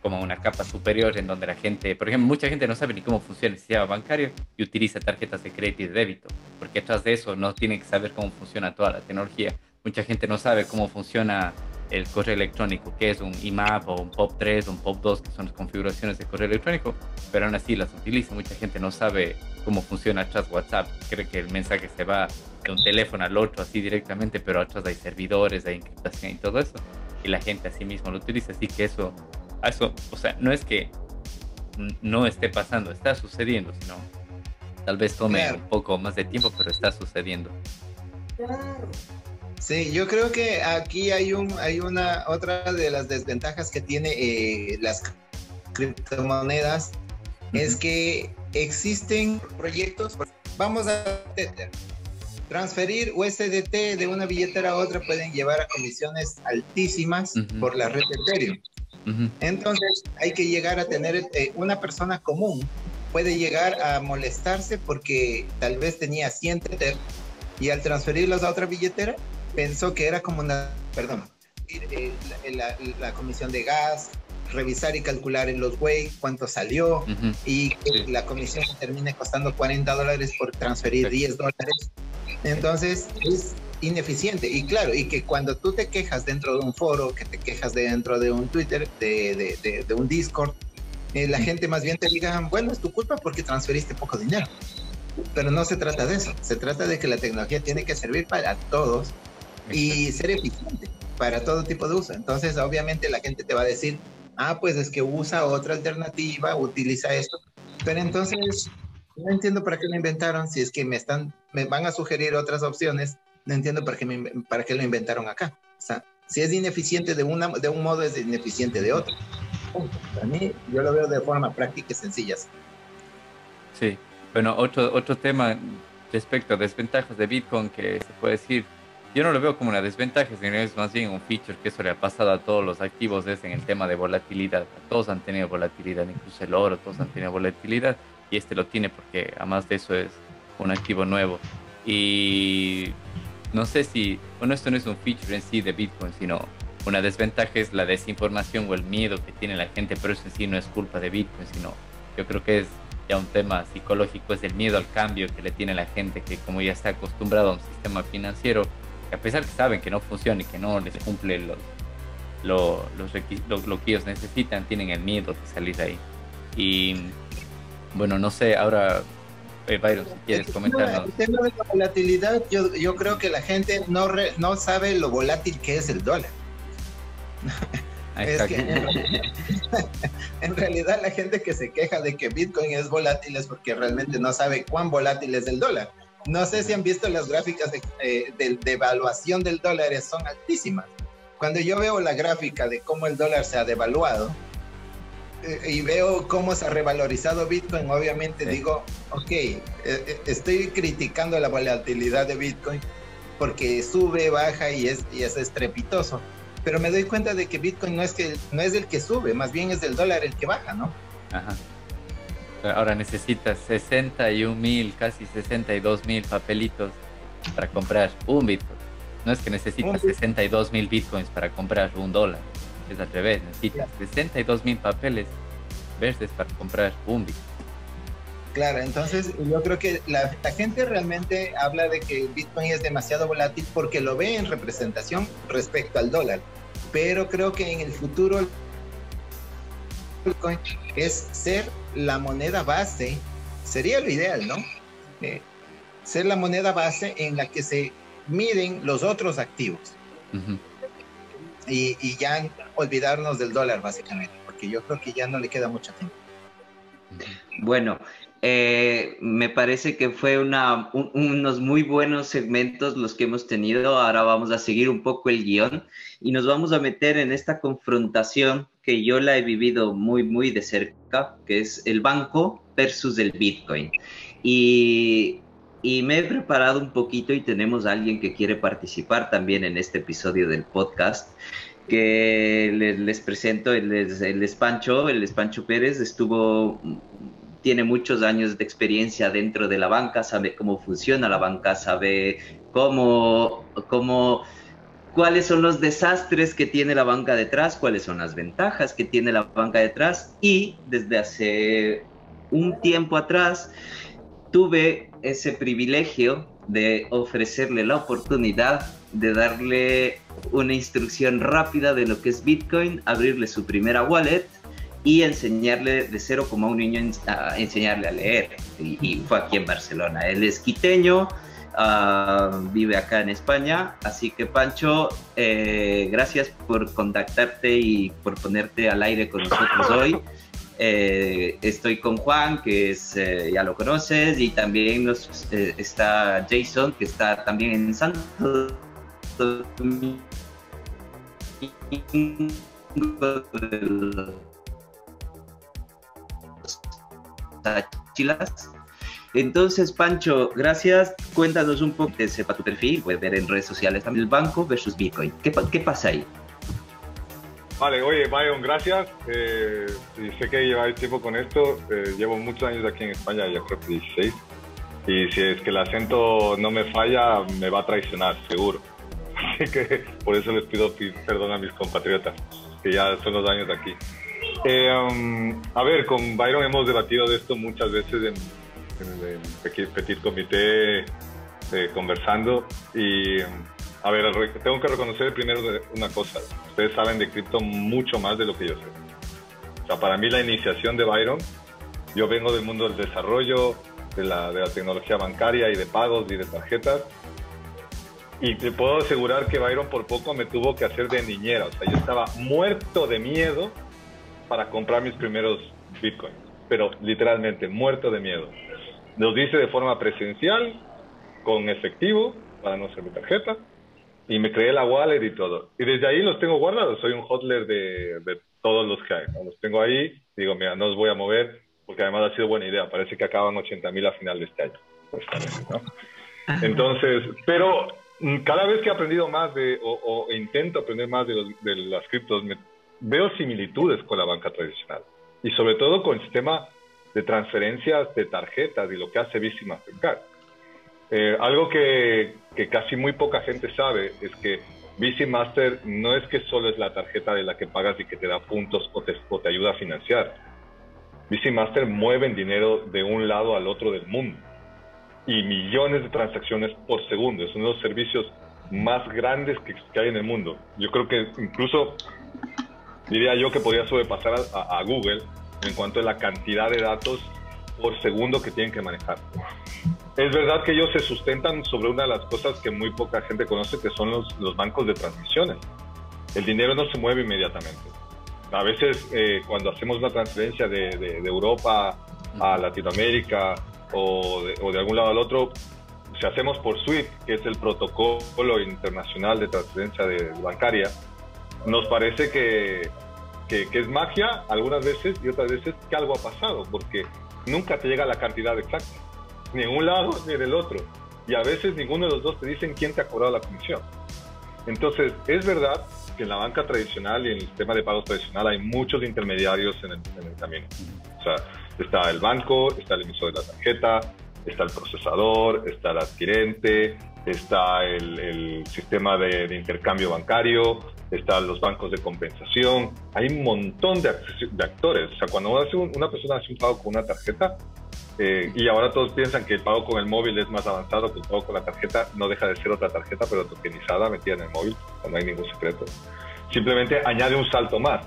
como una capa superior en donde la gente, por ejemplo, mucha gente no sabe ni cómo funciona el sistema bancario y utiliza tarjetas de crédito y de débito, porque detrás de eso no tiene que saber cómo funciona toda la tecnología. Mucha gente no sabe cómo funciona el correo electrónico, que es un IMAP o un POP3 o un POP2, que son las configuraciones de correo electrónico, pero aún así las utiliza. Mucha gente no sabe cómo funciona atrás WhatsApp, cree que el mensaje se va de un teléfono al otro así directamente, pero atrás hay servidores, hay encriptación y todo eso, y la gente así mismo lo utiliza, así que eso, eso o sea, no es que no esté pasando, está sucediendo, sino tal vez tome claro. un poco más de tiempo, pero está sucediendo. Claro. Sí, yo creo que aquí hay un hay una otra de las desventajas que tiene eh, las criptomonedas uh -huh. es que existen proyectos. Vamos a transferir USDT de una billetera a otra pueden llevar a comisiones altísimas uh -huh. por la red Ethereum. Uh -huh. Entonces hay que llegar a tener eh, una persona común puede llegar a molestarse porque tal vez tenía 100 Tether y al transferirlos a otra billetera pensó que era como una, perdón, eh, la, la, la, comisión de gas, revisar y calcular en los way cuánto salió uh -huh. y que sí. la comisión termine costando 40 dólares por transferir sí. 10 dólares. Entonces es ineficiente. Y claro, y que cuando tú te quejas dentro de un foro, que te quejas dentro de un Twitter, de, de, de, de un Discord, eh, la gente más bien te diga, bueno, es tu culpa porque transferiste poco dinero. Pero no se trata de eso, se trata de que la tecnología tiene que servir para todos y ser eficiente para todo tipo de uso. Entonces, obviamente la gente te va a decir, ah, pues es que usa otra alternativa, utiliza esto, pero entonces no entiendo para qué lo inventaron, si es que me están, me van a sugerir otras opciones, no entiendo para qué, me, para qué lo inventaron acá. O sea, si es ineficiente de, una, de un modo, es ineficiente de otro. Para mí, yo lo veo de forma práctica y sencilla. Sí, bueno, otro, otro tema respecto a desventajas de Bitcoin que se puede decir yo no lo veo como una desventaja, sino es más bien un feature que eso le ha pasado a todos los activos es en el tema de volatilidad. Todos han tenido volatilidad, incluso el oro, todos han tenido volatilidad y este lo tiene porque además de eso es un activo nuevo. Y no sé si, bueno, esto no es un feature en sí de Bitcoin, sino una desventaja es la desinformación o el miedo que tiene la gente, pero eso en sí no es culpa de Bitcoin, sino yo creo que es ya un tema psicológico, es el miedo al cambio que le tiene la gente que como ya está acostumbrado a un sistema financiero, que a pesar que saben que no funciona y que no les cumple los, lo, los lo, que ellos necesitan, tienen el miedo de salir de ahí. Y bueno, no sé, ahora, eh, Byron, quieres comentarnos. El tema de la volatilidad, yo, yo creo que la gente no, re, no sabe lo volátil que es el dólar. Es que en, realidad, en realidad la gente que se queja de que Bitcoin es volátil es porque realmente no sabe cuán volátil es el dólar no sé si han visto las gráficas de, eh, de, de, evaluación del dólar, son altísimas. Cuando yo veo la gráfica de cómo el dólar se ha devaluado y veo cómo se ha revalorizado Bitcoin, obviamente sí. digo, ok, eh, eh, estoy criticando la volatilidad de Bitcoin porque sube, baja y es, y es estrepitoso. Pero me doy cuenta de que Bitcoin no es, que, no es el que sube, más bien es el dólar el que baja, ¿no? Ajá. Ahora necesitas 61 mil, casi 62 mil papelitos para comprar un Bitcoin. No es que necesitas 62 mil Bitcoins para comprar un dólar. Es al revés, necesitas 62 mil papeles verdes para comprar un Bitcoin. Claro, entonces yo creo que la, la, gente realmente habla de que Bitcoin es demasiado volátil porque lo ve en representación respecto al dólar. Pero creo que en el futuro Bitcoin es ser la moneda base, sería lo ideal, ¿no? Eh, ser la moneda base en la que se miden los otros activos. Uh -huh. Y, y, ya olvidarnos del dólar, básicamente, porque yo creo que ya no le queda mucho tiempo. Bueno, eh, me parece que fue una, un, unos muy buenos segmentos los que hemos tenido. Ahora vamos a seguir un poco el guion y nos vamos a meter en esta confrontación que yo la he vivido muy, muy de cerca, que es el banco versus el Bitcoin. Y, y me he preparado un poquito y tenemos a alguien que quiere participar también en este episodio del podcast que les, presento, el el Espancho, el Espancho Pérez estuvo tiene muchos años de experiencia dentro de la banca, sabe cómo funciona la banca, sabe cómo, cómo, cuáles son los desastres que tiene la banca detrás, cuáles son las ventajas que tiene la banca detrás y desde hace un tiempo atrás tuve ese privilegio de ofrecerle la oportunidad de darle una instrucción rápida de lo que es Bitcoin, abrirle su primera wallet y enseñarle de cero como a un niño a enseñarle a leer. Y, fue aquí en Barcelona. Él es quiteño, ah, vive acá en España. Así que Pancho, eh, gracias por contactarte y por ponerte al aire con nosotros hoy. Eh, estoy con Juan, que eh, ya lo conoces, y también nos, está Jason, que está también en Santo Chilas. Entonces, Pancho, gracias. Cuéntanos un poco, sepa tu perfil, puedes ver en redes sociales también el banco versus Bitcoin. ¿Qué, qué pasa ahí? Vale, oye, Byron, gracias. Eh, sé que lleváis tiempo con esto. Eh, llevo muchos años aquí en España, ya creo que 16. Y si es que el acento no me falla, me va a traicionar, seguro. Así que por eso les pido perdón a mis compatriotas, que ya son los años de aquí. Eh, um, a ver, con Byron hemos debatido de esto muchas veces en, el Petit Comité, eh, conversando. Y, um, a ver, tengo que reconocer primero una cosa. Ustedes saben de cripto mucho más de lo que yo sé. O sea, para mí la iniciación de Byron, yo vengo del mundo del desarrollo, de la, de la tecnología bancaria y de pagos y de tarjetas. Y te puedo asegurar que Byron por poco me tuvo que hacer de niñera. O sea, yo estaba muerto de miedo para comprar mis primeros bitcoins, pero literalmente muerto de miedo. Los hice de forma presencial, con efectivo, para no ser mi tarjeta, y me creé la wallet y todo. Y desde ahí los tengo guardados, soy un hotler de, de todos los que hay. Los tengo ahí, digo, mira, no os voy a mover, porque además ha sido buena idea, parece que acaban 80 mil a final de este año. Pues, Entonces, pero mm, cada vez que he aprendido más de, o, intento aprender más de, de las criptos, me veo similitudes con la banca tradicional y sobre todo con el sistema de transferencias de tarjetas y lo que hace Visa y Mastercard. Eh, algo que, casi muy poca gente sabe es que Visa Master no es que solo es la tarjeta de la que pagas y que te da puntos o te, o te ayuda a financiar. Visa Master mueven dinero de un lado al otro del mundo y millones de transacciones por segundo. Es uno de los servicios más grandes que, que hay en el mundo. Yo creo que incluso diría yo que podría sobrepasar a, Google en cuanto a la cantidad de datos por segundo que tienen que manejar. Es verdad que ellos se sustentan sobre una de las cosas que muy poca gente conoce, que son los, los bancos de transmisiones. El dinero no se mueve inmediatamente. A veces eh, cuando hacemos una transferencia de, de, Europa a Latinoamérica o de, o de, algún lado al otro, si hacemos por SWIFT, que es el protocolo internacional de transferencia bancaria, nos parece que, que, es magia algunas veces y otras veces que algo ha pasado, porque nunca te llega la cantidad exacta, ni en un lado ni en el otro. Y a veces ninguno de los dos te dicen quién te ha cobrado la comisión. Entonces, es verdad que en la banca tradicional y en el sistema de pagos tradicional hay muchos intermediarios en el, en el camino. O sea, está el banco, está el emisor de la tarjeta, está el procesador, está el adquirente, está el, el sistema de, de, intercambio bancario, están los bancos de compensación, hay un montón de, de actores. O sea, cuando una persona hace un pago con una tarjeta, eh, y ahora todos piensan que el pago con el móvil es más avanzado que el pago con la tarjeta, no deja de ser otra tarjeta, pero tokenizada, metida en el móvil, no hay ningún secreto. Simplemente añade un salto más,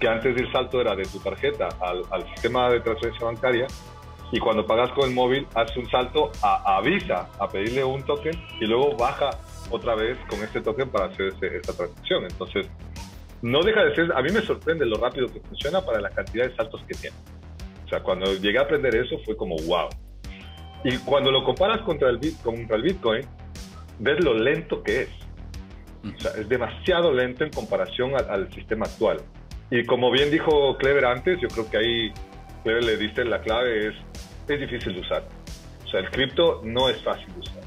que antes el salto era de tu tarjeta al, sistema de transferencia bancaria, y cuando pagas con el móvil, hace un salto a, a Visa, a pedirle un token, y luego baja otra vez con este token para hacer esta transacción. Entonces, no deja de ser, a mí me sorprende lo rápido que funciona para la cantidad de saltos que tiene. O sea, cuando llegué a aprender eso fue como wow. Y cuando lo comparas contra el, contra el Bitcoin, ves lo lento que es. O sea, es demasiado lento en comparación al, sistema actual. Y como bien dijo Clever antes, yo creo que ahí Clever le diste la clave, es, es difícil de usar. O sea, el cripto no es fácil de usar.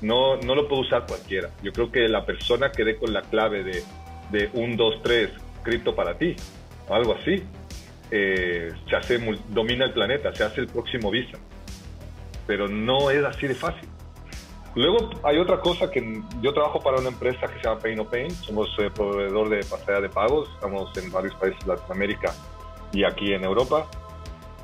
No, no lo puede usar cualquiera. Yo creo que la persona que dé con la clave de, de 1, 2, 3, cripto para ti, o algo así, eh, se hace, domina el planeta, se hace el próximo Visa. Pero no es así de fácil. Luego hay otra cosa que yo trabajo para una empresa que se llama Pay No Pain, somos eh, proveedor de pasarela de pagos, estamos en varios países de Latinoamérica y aquí en Europa.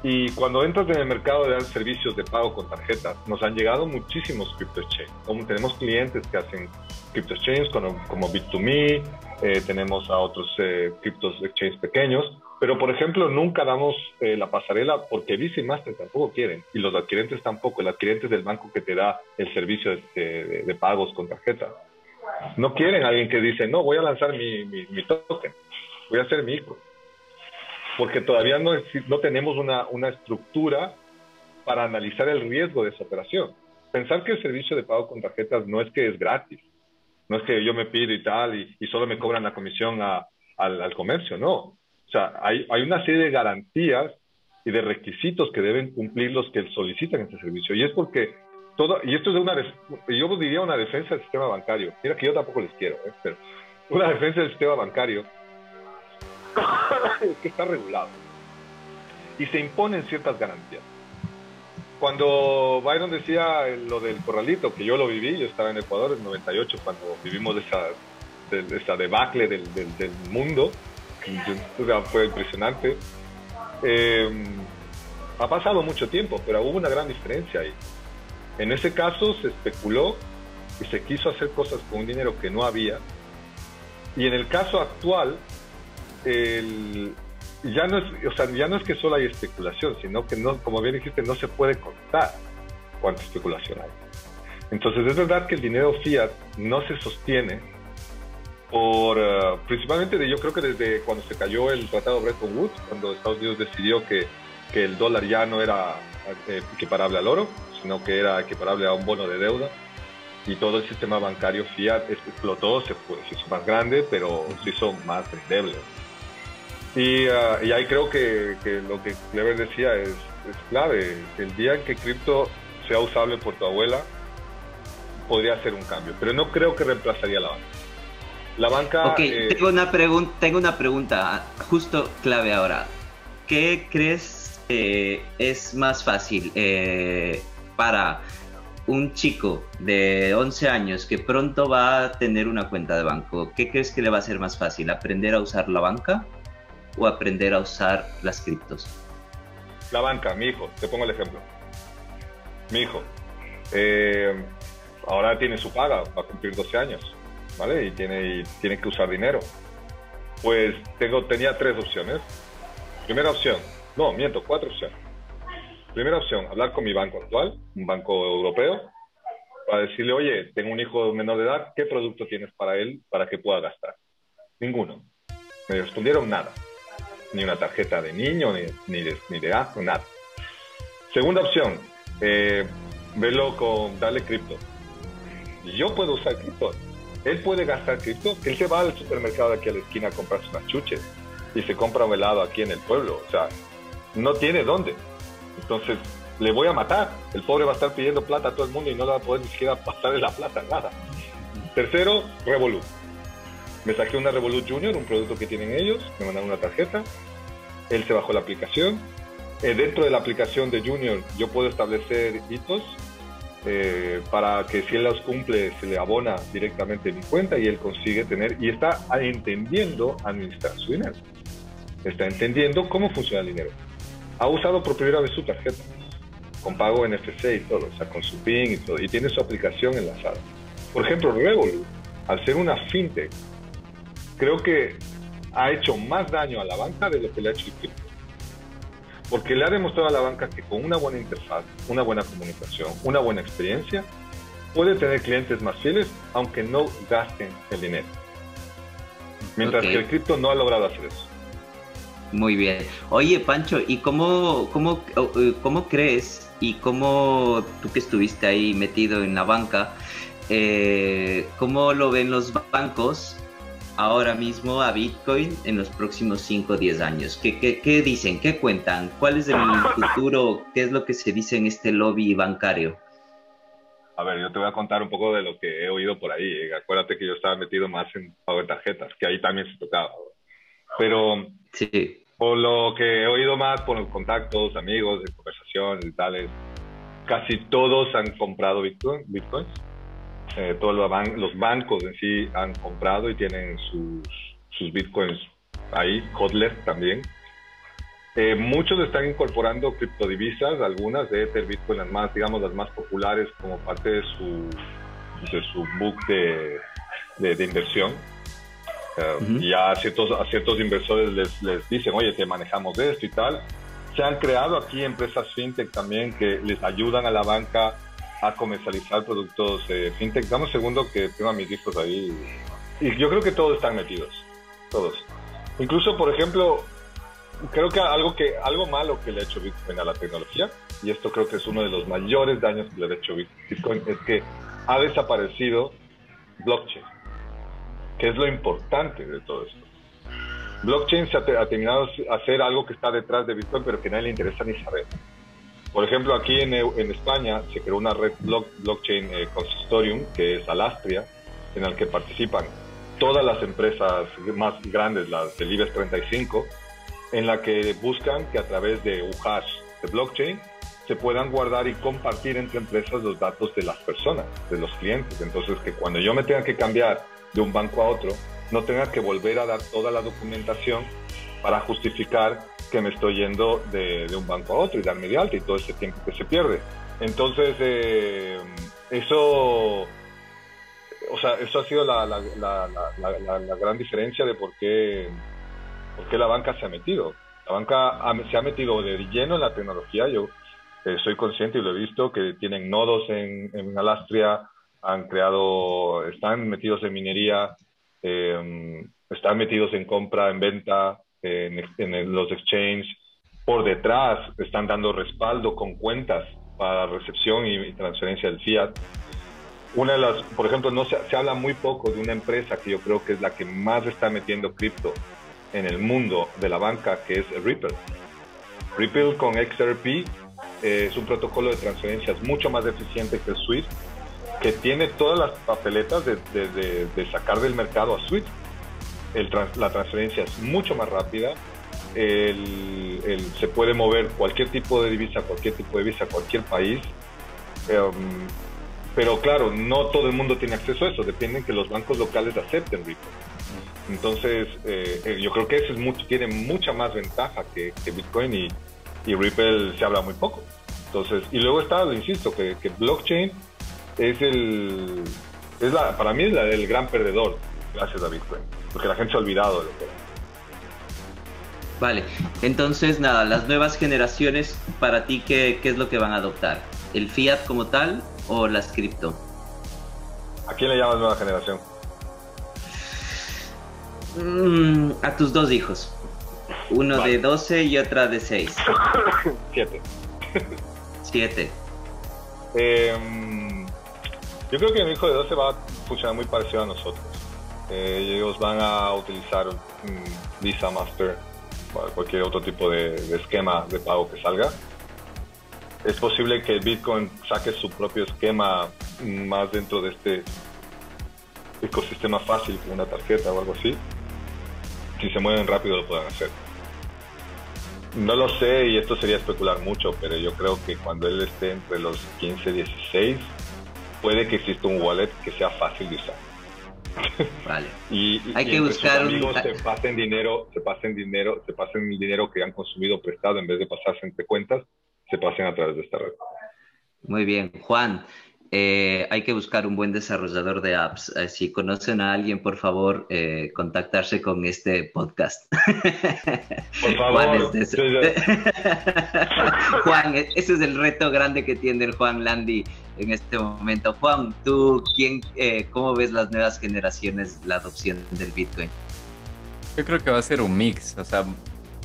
Y cuando entras en el mercado de dar servicios de pago con tarjetas, nos han llegado muchísimos crypto exchange. Como tenemos clientes que hacen crypto exchange como, como Bit2Me, eh, tenemos a otros eh, crypto exchange pequeños, pero por ejemplo nunca damos eh, la pasarela porque Visa y Master tampoco quieren y los adquirentes tampoco, el adquirente del banco que te da el servicio de, de, pagos con tarjeta. No quieren a alguien que dice, no, voy a lanzar mi, mi, token, voy a hacer mi ICO porque todavía no, no tenemos una, una estructura para analizar el riesgo de esa operación. Pensar que el servicio de pago con tarjetas no es que es gratis, no es que yo me pido y tal y, solo me cobran la comisión al, comercio, no. O sea, hay, hay una serie de garantías y de requisitos que deben cumplir los que solicitan este servicio. Y es porque todo, y esto es una, yo diría una defensa del sistema bancario. Mira que yo tampoco les quiero, ¿eh? pero una defensa del sistema bancario que está regulado. Y se imponen ciertas garantías. Cuando Byron decía lo del corralito, que yo lo viví, yo estaba en Ecuador en 98 cuando vivimos esa, esa debacle del, del, mundo, fue impresionante. Em, ha pasado mucho tiempo, pero hubo una gran diferencia ahí. En ese caso se especuló y se quiso hacer cosas con un dinero que no había. Y en el caso actual, el, ya no es, o sea, ya no es que solo hay especulación, sino que no, como bien dijiste, no se puede contar cuánta especulación hay. Entonces es verdad que el dinero fiat no se sostiene por, eh, principalmente de, yo creo que desde cuando se cayó el Tratado Bretton Woods, cuando Estados Unidos decidió que, el dólar ya no era eh, equiparable al oro, sino que era equiparable a un bono de deuda, y todo el sistema bancario fiat explotó, se, fue, se hizo más grande, pero se hizo más endeble. Y, ahí creo que, lo que Clever decía es, clave. El día en que cripto sea usable por tu abuela, podría ser un cambio, pero no creo que reemplazaría la banca. La banca... Ok, eh, tengo, una tengo una pregunta justo clave ahora. ¿Qué crees es más fácil eh, para un chico de 11 años que pronto va a tener una cuenta de banco? ¿Qué crees que le va a ser más fácil? ¿Aprender a usar la banca o aprender a usar las criptos? La banca, mi hijo, te pongo el ejemplo. Mi hijo, eh, ahora tiene su paga, va a cumplir 12 años, ¿vale? Y tiene, tiene que usar dinero. Pues tengo, tenía tres opciones. Primera opción, no, miento, cuatro opciones. Primera opción, hablar con mi banco actual, un banco europeo, para decirle, oye, tengo un hijo menor de edad, ¿qué producto tienes para él para que pueda gastar? Ninguno. Me respondieron nada ni una tarjeta de niño, ni, ni, de, ni de nada. Segunda opción, eh, verlo con, darle cripto. Yo puedo usar cripto. Él puede gastar cripto, él se va al supermercado aquí a la esquina a comprarse unas chuches y se compra un helado aquí en el pueblo. O sea, no tiene dónde. Entonces, le voy a matar. El pobre va a estar pidiendo plata a todo el mundo y no le va a poder ni siquiera pasarle la plata, nada. Tercero, Revolut. Me saqué una Revolut Junior, un producto que tienen ellos, me mandaron una tarjeta, él se bajó la aplicación. Eh, dentro de la aplicación de Junior yo puedo establecer hitos eh, para que si él los cumple se le abona directamente en mi cuenta y él consigue tener y está entendiendo administrar su dinero. Está entendiendo cómo funciona el dinero. Ha usado por primera vez su tarjeta con pago NFC y todo, o sea, con su PIN y todo, y tiene su aplicación enlazada. Por ejemplo, Revolut, al ser una fintech, creo que ha hecho más daño a la banca de lo que le ha hecho el cripto. Porque le ha demostrado a la banca que con una buena interfaz, una buena comunicación, una buena experiencia, puede tener clientes más fieles aunque no gasten el dinero. Mientras que el cripto no ha logrado hacer eso. Muy bien. Oye, Pancho, ¿y cómo, cómo, eh, cómo crees y cómo tú que estuviste ahí metido en la banca, eh, cómo lo ven los bancos ahora mismo a Bitcoin en los próximos 5 o 10 años? ¿Qué, ¿Qué, qué, dicen? ¿Qué cuentan? ¿Cuál es el futuro? ¿Qué es lo que se dice en este lobby bancario? A ver, yo te voy a contar un poco de lo que he oído por ahí. Acuérdate que yo estaba metido más en pago de tarjetas, que ahí también se tocaba. Pero sí. por lo que he oído más por los contactos, amigos, de conversación y tales, casi todos han comprado Bitcoin, Bitcoins eh, todos los, bancos en sí han comprado y tienen sus, sus bitcoins ahí, Hodler también. Eh, muchos están incorporando criptodivisas, algunas de Ether, Bitcoin, las más, digamos, las más populares como parte de su, de su book de, de, inversión. Uh, Y a ciertos, a ciertos inversores les, les dicen, oye, te manejamos de esto y tal. Se han creado aquí empresas fintech también que les ayudan a la banca a comercializar productos eh, fintech. Dame un segundo que tengo mis hijos ahí. Y yo creo que todos están metidos, todos. Incluso, por ejemplo, creo que algo, que algo malo que le ha hecho Bitcoin a la tecnología, y esto creo que es uno de los mayores daños que le ha hecho Bitcoin, es que ha desaparecido blockchain, que es lo importante de todo esto. Blockchain se ha, ha terminado a hacer algo que está detrás de Bitcoin, pero que a nadie le interesa ni saber. Por ejemplo, aquí en, España se creó una red blockchain eh, consistorium, que es Alastria, en la que participan todas las empresas más grandes, las del IBEX 35, en la que buscan que a través de un hash de blockchain se puedan guardar y compartir entre empresas los datos de las personas, de los clientes. Entonces, que cuando yo me tenga que cambiar de un banco a otro, no tenga que volver a dar toda la documentación para justificar que me estoy yendo de, un banco a otro y darme de alta y todo ese tiempo que se pierde. Entonces, eh, eso, o sea, eso ha sido la, la, gran diferencia de por qué, por qué la banca se ha metido. La banca se ha metido de lleno en la tecnología. Yo eh, soy consciente y lo he visto que tienen nodos en, en Alastria, han creado, están metidos en minería, eh, están metidos en compra, en venta, en, los exchanges por detrás están dando respaldo con cuentas para recepción y, transferencia del fiat. Una de las, por ejemplo, no se, habla muy poco de una empresa que yo creo que es la que más está metiendo cripto en el mundo de la banca, que es Ripple. Ripple con XRP eh, es un protocolo de transferencias mucho más eficiente que el SWIFT, que tiene todas las papeletas de, de sacar del mercado a SWIFT la transferencia es mucho más rápida, se puede mover cualquier tipo de divisa, cualquier tipo de divisa, cualquier país. Em, pero claro, no todo el mundo tiene acceso a eso, depende que los bancos locales acepten Ripple. Entonces, eh, eh, yo creo que eso es mucho, tiene mucha más ventaja que, Bitcoin y, y, Ripple se habla muy poco. Entonces, y luego está, lo insisto, que, blockchain es el, es la, para mí es la, el gran perdedor gracias Bitcoin porque la gente se ha olvidado de lo que Vale, entonces nada, las nuevas generaciones, para ti, ¿qué, ¿qué, es lo que van a adoptar? ¿El fiat como tal o las cripto? ¿A quién le llamas nueva generación? Mm, a tus dos hijos. Uno de 12 y otra de 6. 7. 7. Em, yo creo que mi hijo de 12 va a funcionar muy parecido a nosotros. Eh, ellos van a utilizar Visa Master cualquier otro tipo de, esquema de pago que salga. Es posible que Bitcoin saque su propio esquema más dentro de este ecosistema fácil, como una tarjeta o algo así. Si se mueven rápido lo pueden hacer. No lo sé y esto sería especular mucho, pero yo creo que cuando él esté entre los 15 y 16, puede que exista un wallet que sea fácil de usar. Vale. y, hay que buscar amigos se pasen dinero, se pasen dinero, se pasen el dinero que han consumido prestado en vez de pasarse entre cuentas, se pasen a través de esta red. Muy bien, Juan. Eh, hay que buscar un buen desarrollador de apps. Eh, si conocen a alguien, por favor, eh, contactarse con este podcast. Por favor. Juan, e-, ese es el reto grande que tiene el Juan Landi en este momento. Juan, ¿tú quién, cómo ves las nuevas generaciones, la adopción del Bitcoin? Yo creo que va a ser un mix, o sea,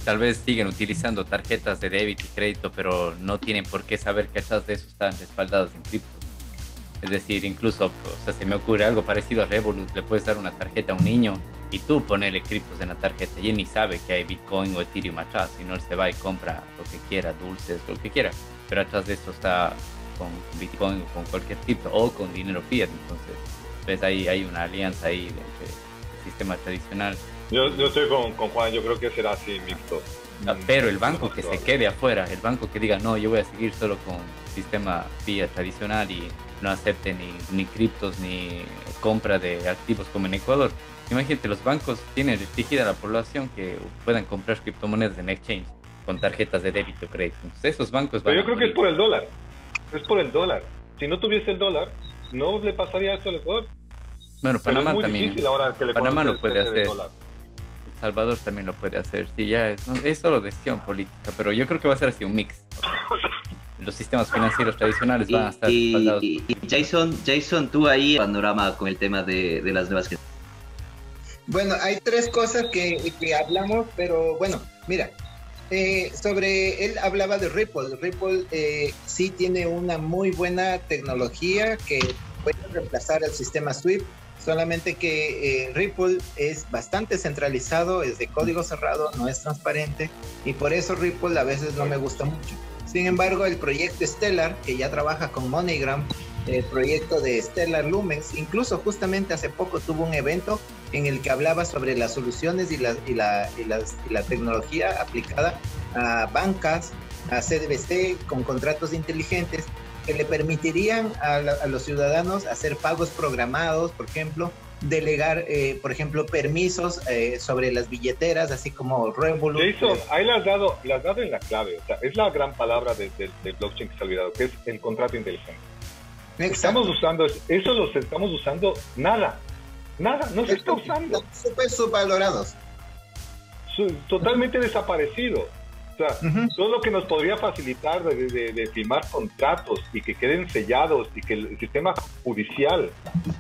tal vez siguen utilizando tarjetas de débito y crédito, pero no tienen por qué saber que esas de eso están respaldadas en cripto. Es decir, incluso, o sea, se me ocurre algo parecido a Revolut, le puedes dar una tarjeta a un niño y tú ponerle criptos en la tarjeta y él ni sabe que hay Bitcoin o Ethereum atrás, sino él se va y compra lo que quiera, dulces, lo que quiera. Pero atrás de esto está con Bitcoin o con cualquier cripto o con dinero fiat. Entonces, ves, ahí hay una alianza ahí entre el sistema tradicional. Yo, yo estoy con, con Juan, yo creo que será así mixto. Ah, pero el banco que se quede afuera, el banco que diga, no, yo voy a seguir solo con sistema fiat tradicional y no acepte ni, ni criptos ni compra de activos como en Ecuador, Imagínate, los bancos tienen restringida la población que puedan comprar criptomonedas en exchange con tarjetas de débito crédito. Entonces, esos bancos Pero yo creo que es por el dólar. Es por el dólar. Si no tuviese el dólar, no le pasaría esto al Ecuador. Bueno, Panamá también. Panamá lo puede hacer. El Salvador también lo puede hacer. Sí, ya es, es solo decisión política, pero yo creo que va a ser así un mix. Los sistemas financieros tradicionales van a estar y, y, Jason, Jason, tú ahí panorama con el tema de, de las nuevas bueno, hay tres cosas que, que hablamos, pero bueno, mira, eh, sobre él hablaba de Ripple. Ripple eh, sí tiene una muy buena tecnología que puede reemplazar el sistema SWIFT, solamente que eh, Ripple es bastante centralizado, es de código cerrado, no es transparente y por eso Ripple a veces no me gusta mucho. Sin embargo, el proyecto Stellar, que ya trabaja con MoneyGram, el proyecto de Stellar Lumens. Incluso justamente hace poco tuvo un evento en el que hablaba sobre las soluciones y la, y la, y la tecnología aplicada a bancas, a CDBC con contratos inteligentes que le permitirían a, a los ciudadanos hacer pagos programados, por ejemplo, delegar, eh, por ejemplo, permisos eh, sobre las billeteras, así como Revolut. Jason, ahí le has dado, le has dado en la clave, o sea, es la gran palabra del de, de blockchain que se ha olvidado, que es el contrato inteligente. Estamos usando, eso los estamos usando nada, nada, no se está usando. Súper subvalorados. Totalmente desaparecido. O sea, todo lo que nos podría facilitar de, firmar contratos y que queden sellados y que el sistema judicial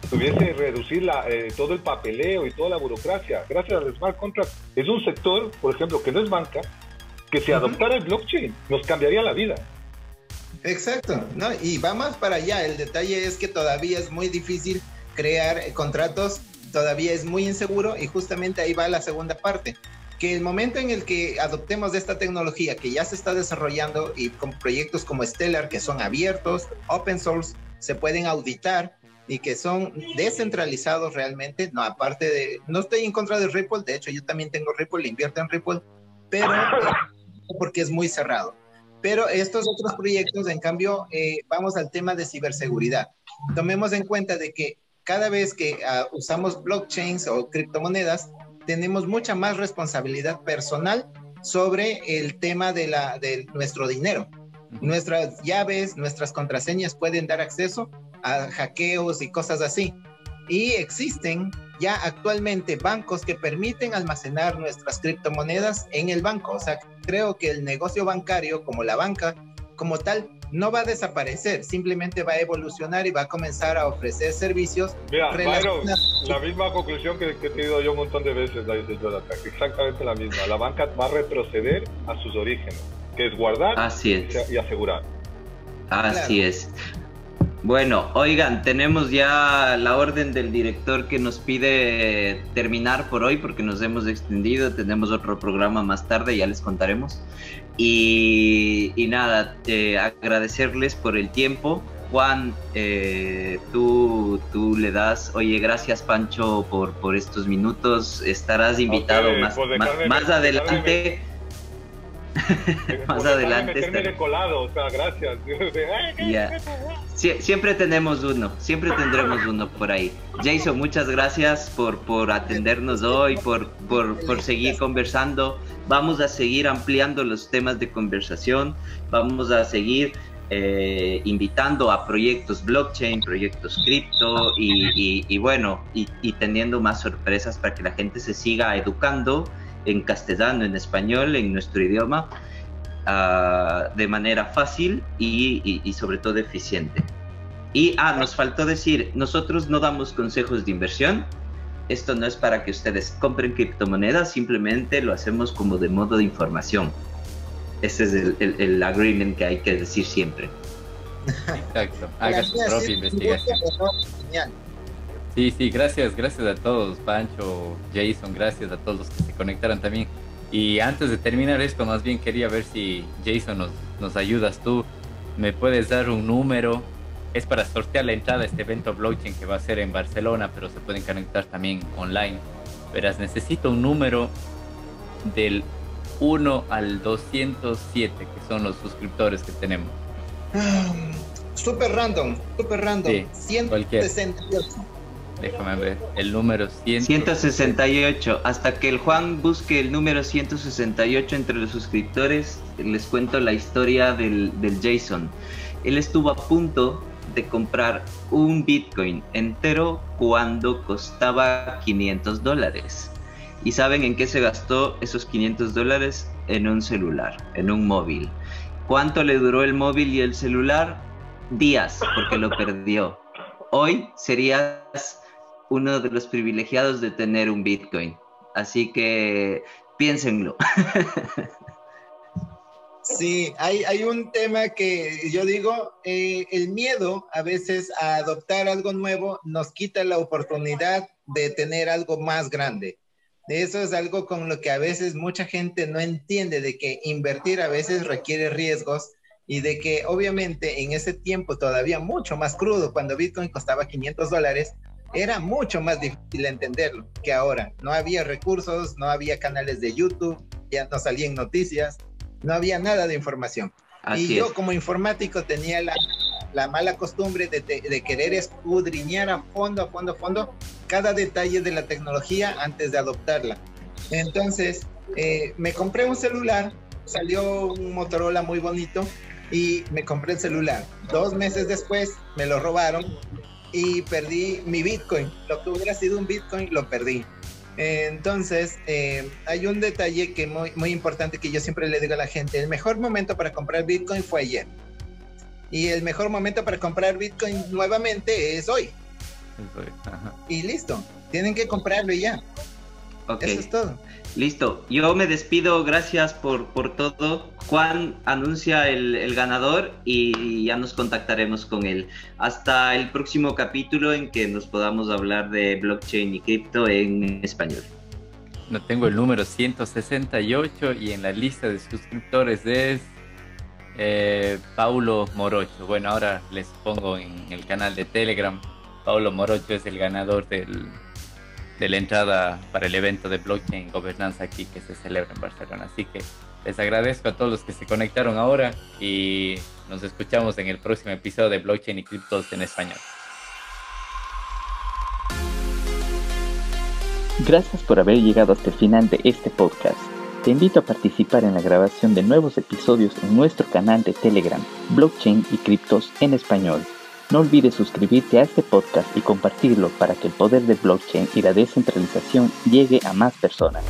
tuviese reducir la, eh, todo el papeleo y toda la burocracia, gracias al smart contract, es un sector, por ejemplo, que no es banca, que si adoptara el blockchain nos cambiaría la vida. Exacto, ¿no? Y va más para allá. El detalle es que todavía es muy difícil crear eh, contratos, todavía es muy inseguro y justamente ahí va la segunda parte. Que el momento en el que adoptemos esta tecnología que ya se está desarrollando y con proyectos como Stellar que son abiertos, open source, se pueden auditar y que son descentralizados realmente, no aparte de, no estoy en contra de Ripple, de hecho yo también tengo Ripple, invierto en Ripple, pero porque es muy cerrado. Pero estos otros proyectos, en cambio, eh, vamos al tema de ciberseguridad. Tomemos en cuenta de que cada vez que uh, usamos blockchains o criptomonedas, tenemos mucha más responsabilidad personal sobre el tema de, la, de nuestro dinero. Nuestras llaves, nuestras contraseñas pueden dar acceso a hackeos y cosas así. Y existen ya actualmente bancos que permiten almacenar nuestras criptomonedas en el banco. O sea, creo que el negocio bancario, como la banca, como tal, no va a desaparecer, simplemente va a evolucionar y va a comenzar a ofrecer servicios. Mira, la misma conclusión que, he tenido yo un montón de veces, exactamente la misma. La banca va a retroceder a sus orígenes, que es guardar y asegurar. Así es. Bueno, oigan, tenemos ya la orden del director que nos pide terminar por hoy porque nos hemos extendido, tenemos otro programa más tarde, ya les contaremos. Y, nada, eh, agradecerles por el tiempo. Juan, eh, tú, tú le das, oye, gracias Pancho por, por estos minutos, estarás invitado más, más adelante Más adelante. De colado, o sea, gracias. siempre tenemos uno, siempre tendremos uno por ahí. Jason, muchas gracias por, por atendernos hoy, por, por, por seguir conversando. Vamos a seguir ampliando los temas de conversación, vamos a seguir eh, invitando a proyectos blockchain, proyectos cripto y, y, bueno, y, y, teniendo más sorpresas para que la gente se siga educando en castellano, en español, en nuestro idioma, uh, de manera fácil y, y, y, sobre todo eficiente. Y, ah, nos faltó decir, nosotros no damos consejos de inversión. Esto no es para que ustedes compren criptomonedas, simplemente lo hacemos como de modo de información. Ese es el, el, el agreement que hay que decir siempre. Exacto, haga su propia investigación. Sí, sí, gracias, gracias a todos, Pancho, Jason, gracias a todos los que se conectaron también. Y antes de terminar esto, más bien quería ver si Jason nos, nos ayudas tú. ¿Me puedes dar un número? Es para sortear la entrada a este evento blockchain que va a ser en Barcelona, pero se pueden conectar también online. Verás, necesito un número del 1 al 207, que son los suscriptores que tenemos. Ah, super random, super random. Sí, 168. Déjame ver, el número 100. 168. Hasta que el Juan busque el número 168 entre los suscriptores, les cuento la historia del, del Jason. Él estuvo a punto de comprar un Bitcoin entero cuando costaba 500 dólares. ¿Y saben en qué se gastó esos 500 dólares? En un celular, en un móvil. ¿Cuánto le duró el móvil y el celular? Días, porque lo perdió. Hoy serías uno de los privilegiados de tener un Bitcoin. Así que piénsenlo. Sí, hay, un tema que yo digo, eh, el miedo a veces a adoptar algo nuevo nos quita la oportunidad de tener algo más grande. Eso es algo con lo que a veces mucha gente no entiende, de que invertir a veces requiere riesgos y de que obviamente en ese tiempo todavía mucho más crudo, cuando Bitcoin costaba 500 dólares, era mucho más difícil entenderlo que ahora. No había recursos, no había canales de YouTube, ya no salían noticias, no había nada de información. y yo como informático tenía la, la mala costumbre de, de, querer escudriñar a fondo, a fondo, a fondo cada detalle de la tecnología antes de adoptarla. Entonces, eh, me compré un celular, salió un Motorola muy bonito y me compré el celular. Dos meses después me lo robaron y perdí mi Bitcoin. Lo que hubiera sido un Bitcoin lo perdí. Entonces, eh, hay un detalle que muy, muy importante que yo siempre le digo a la gente, el mejor momento para comprar Bitcoin fue ayer. Y el mejor momento para comprar Bitcoin nuevamente es hoy. Y listo, tienen que comprarlo y ya. Eso es todo. Listo, yo me despido, gracias por, por todo. Juan anuncia el, el, ganador y ya nos contactaremos con él. Hasta el próximo capítulo en que nos podamos hablar de blockchain y cripto en español. No tengo el número 168 y en la lista de suscriptores es eh, Paulo Morocho. Bueno, ahora les pongo en el canal de Telegram. Paulo Morocho es el ganador del, de la entrada para el evento de blockchain gobernanza aquí que se celebra en Barcelona. Así que les agradezco a todos los que se conectaron ahora y nos escuchamos en el próximo episodio de Blockchain y Criptos en Español. Gracias por haber llegado hasta el final de este podcast. Te invito a participar en la grabación de nuevos episodios en nuestro canal de Telegram, Blockchain y Criptos en Español. No olvides suscribirte a este podcast y compartirlo para que el poder de blockchain y la descentralización llegue a más personas.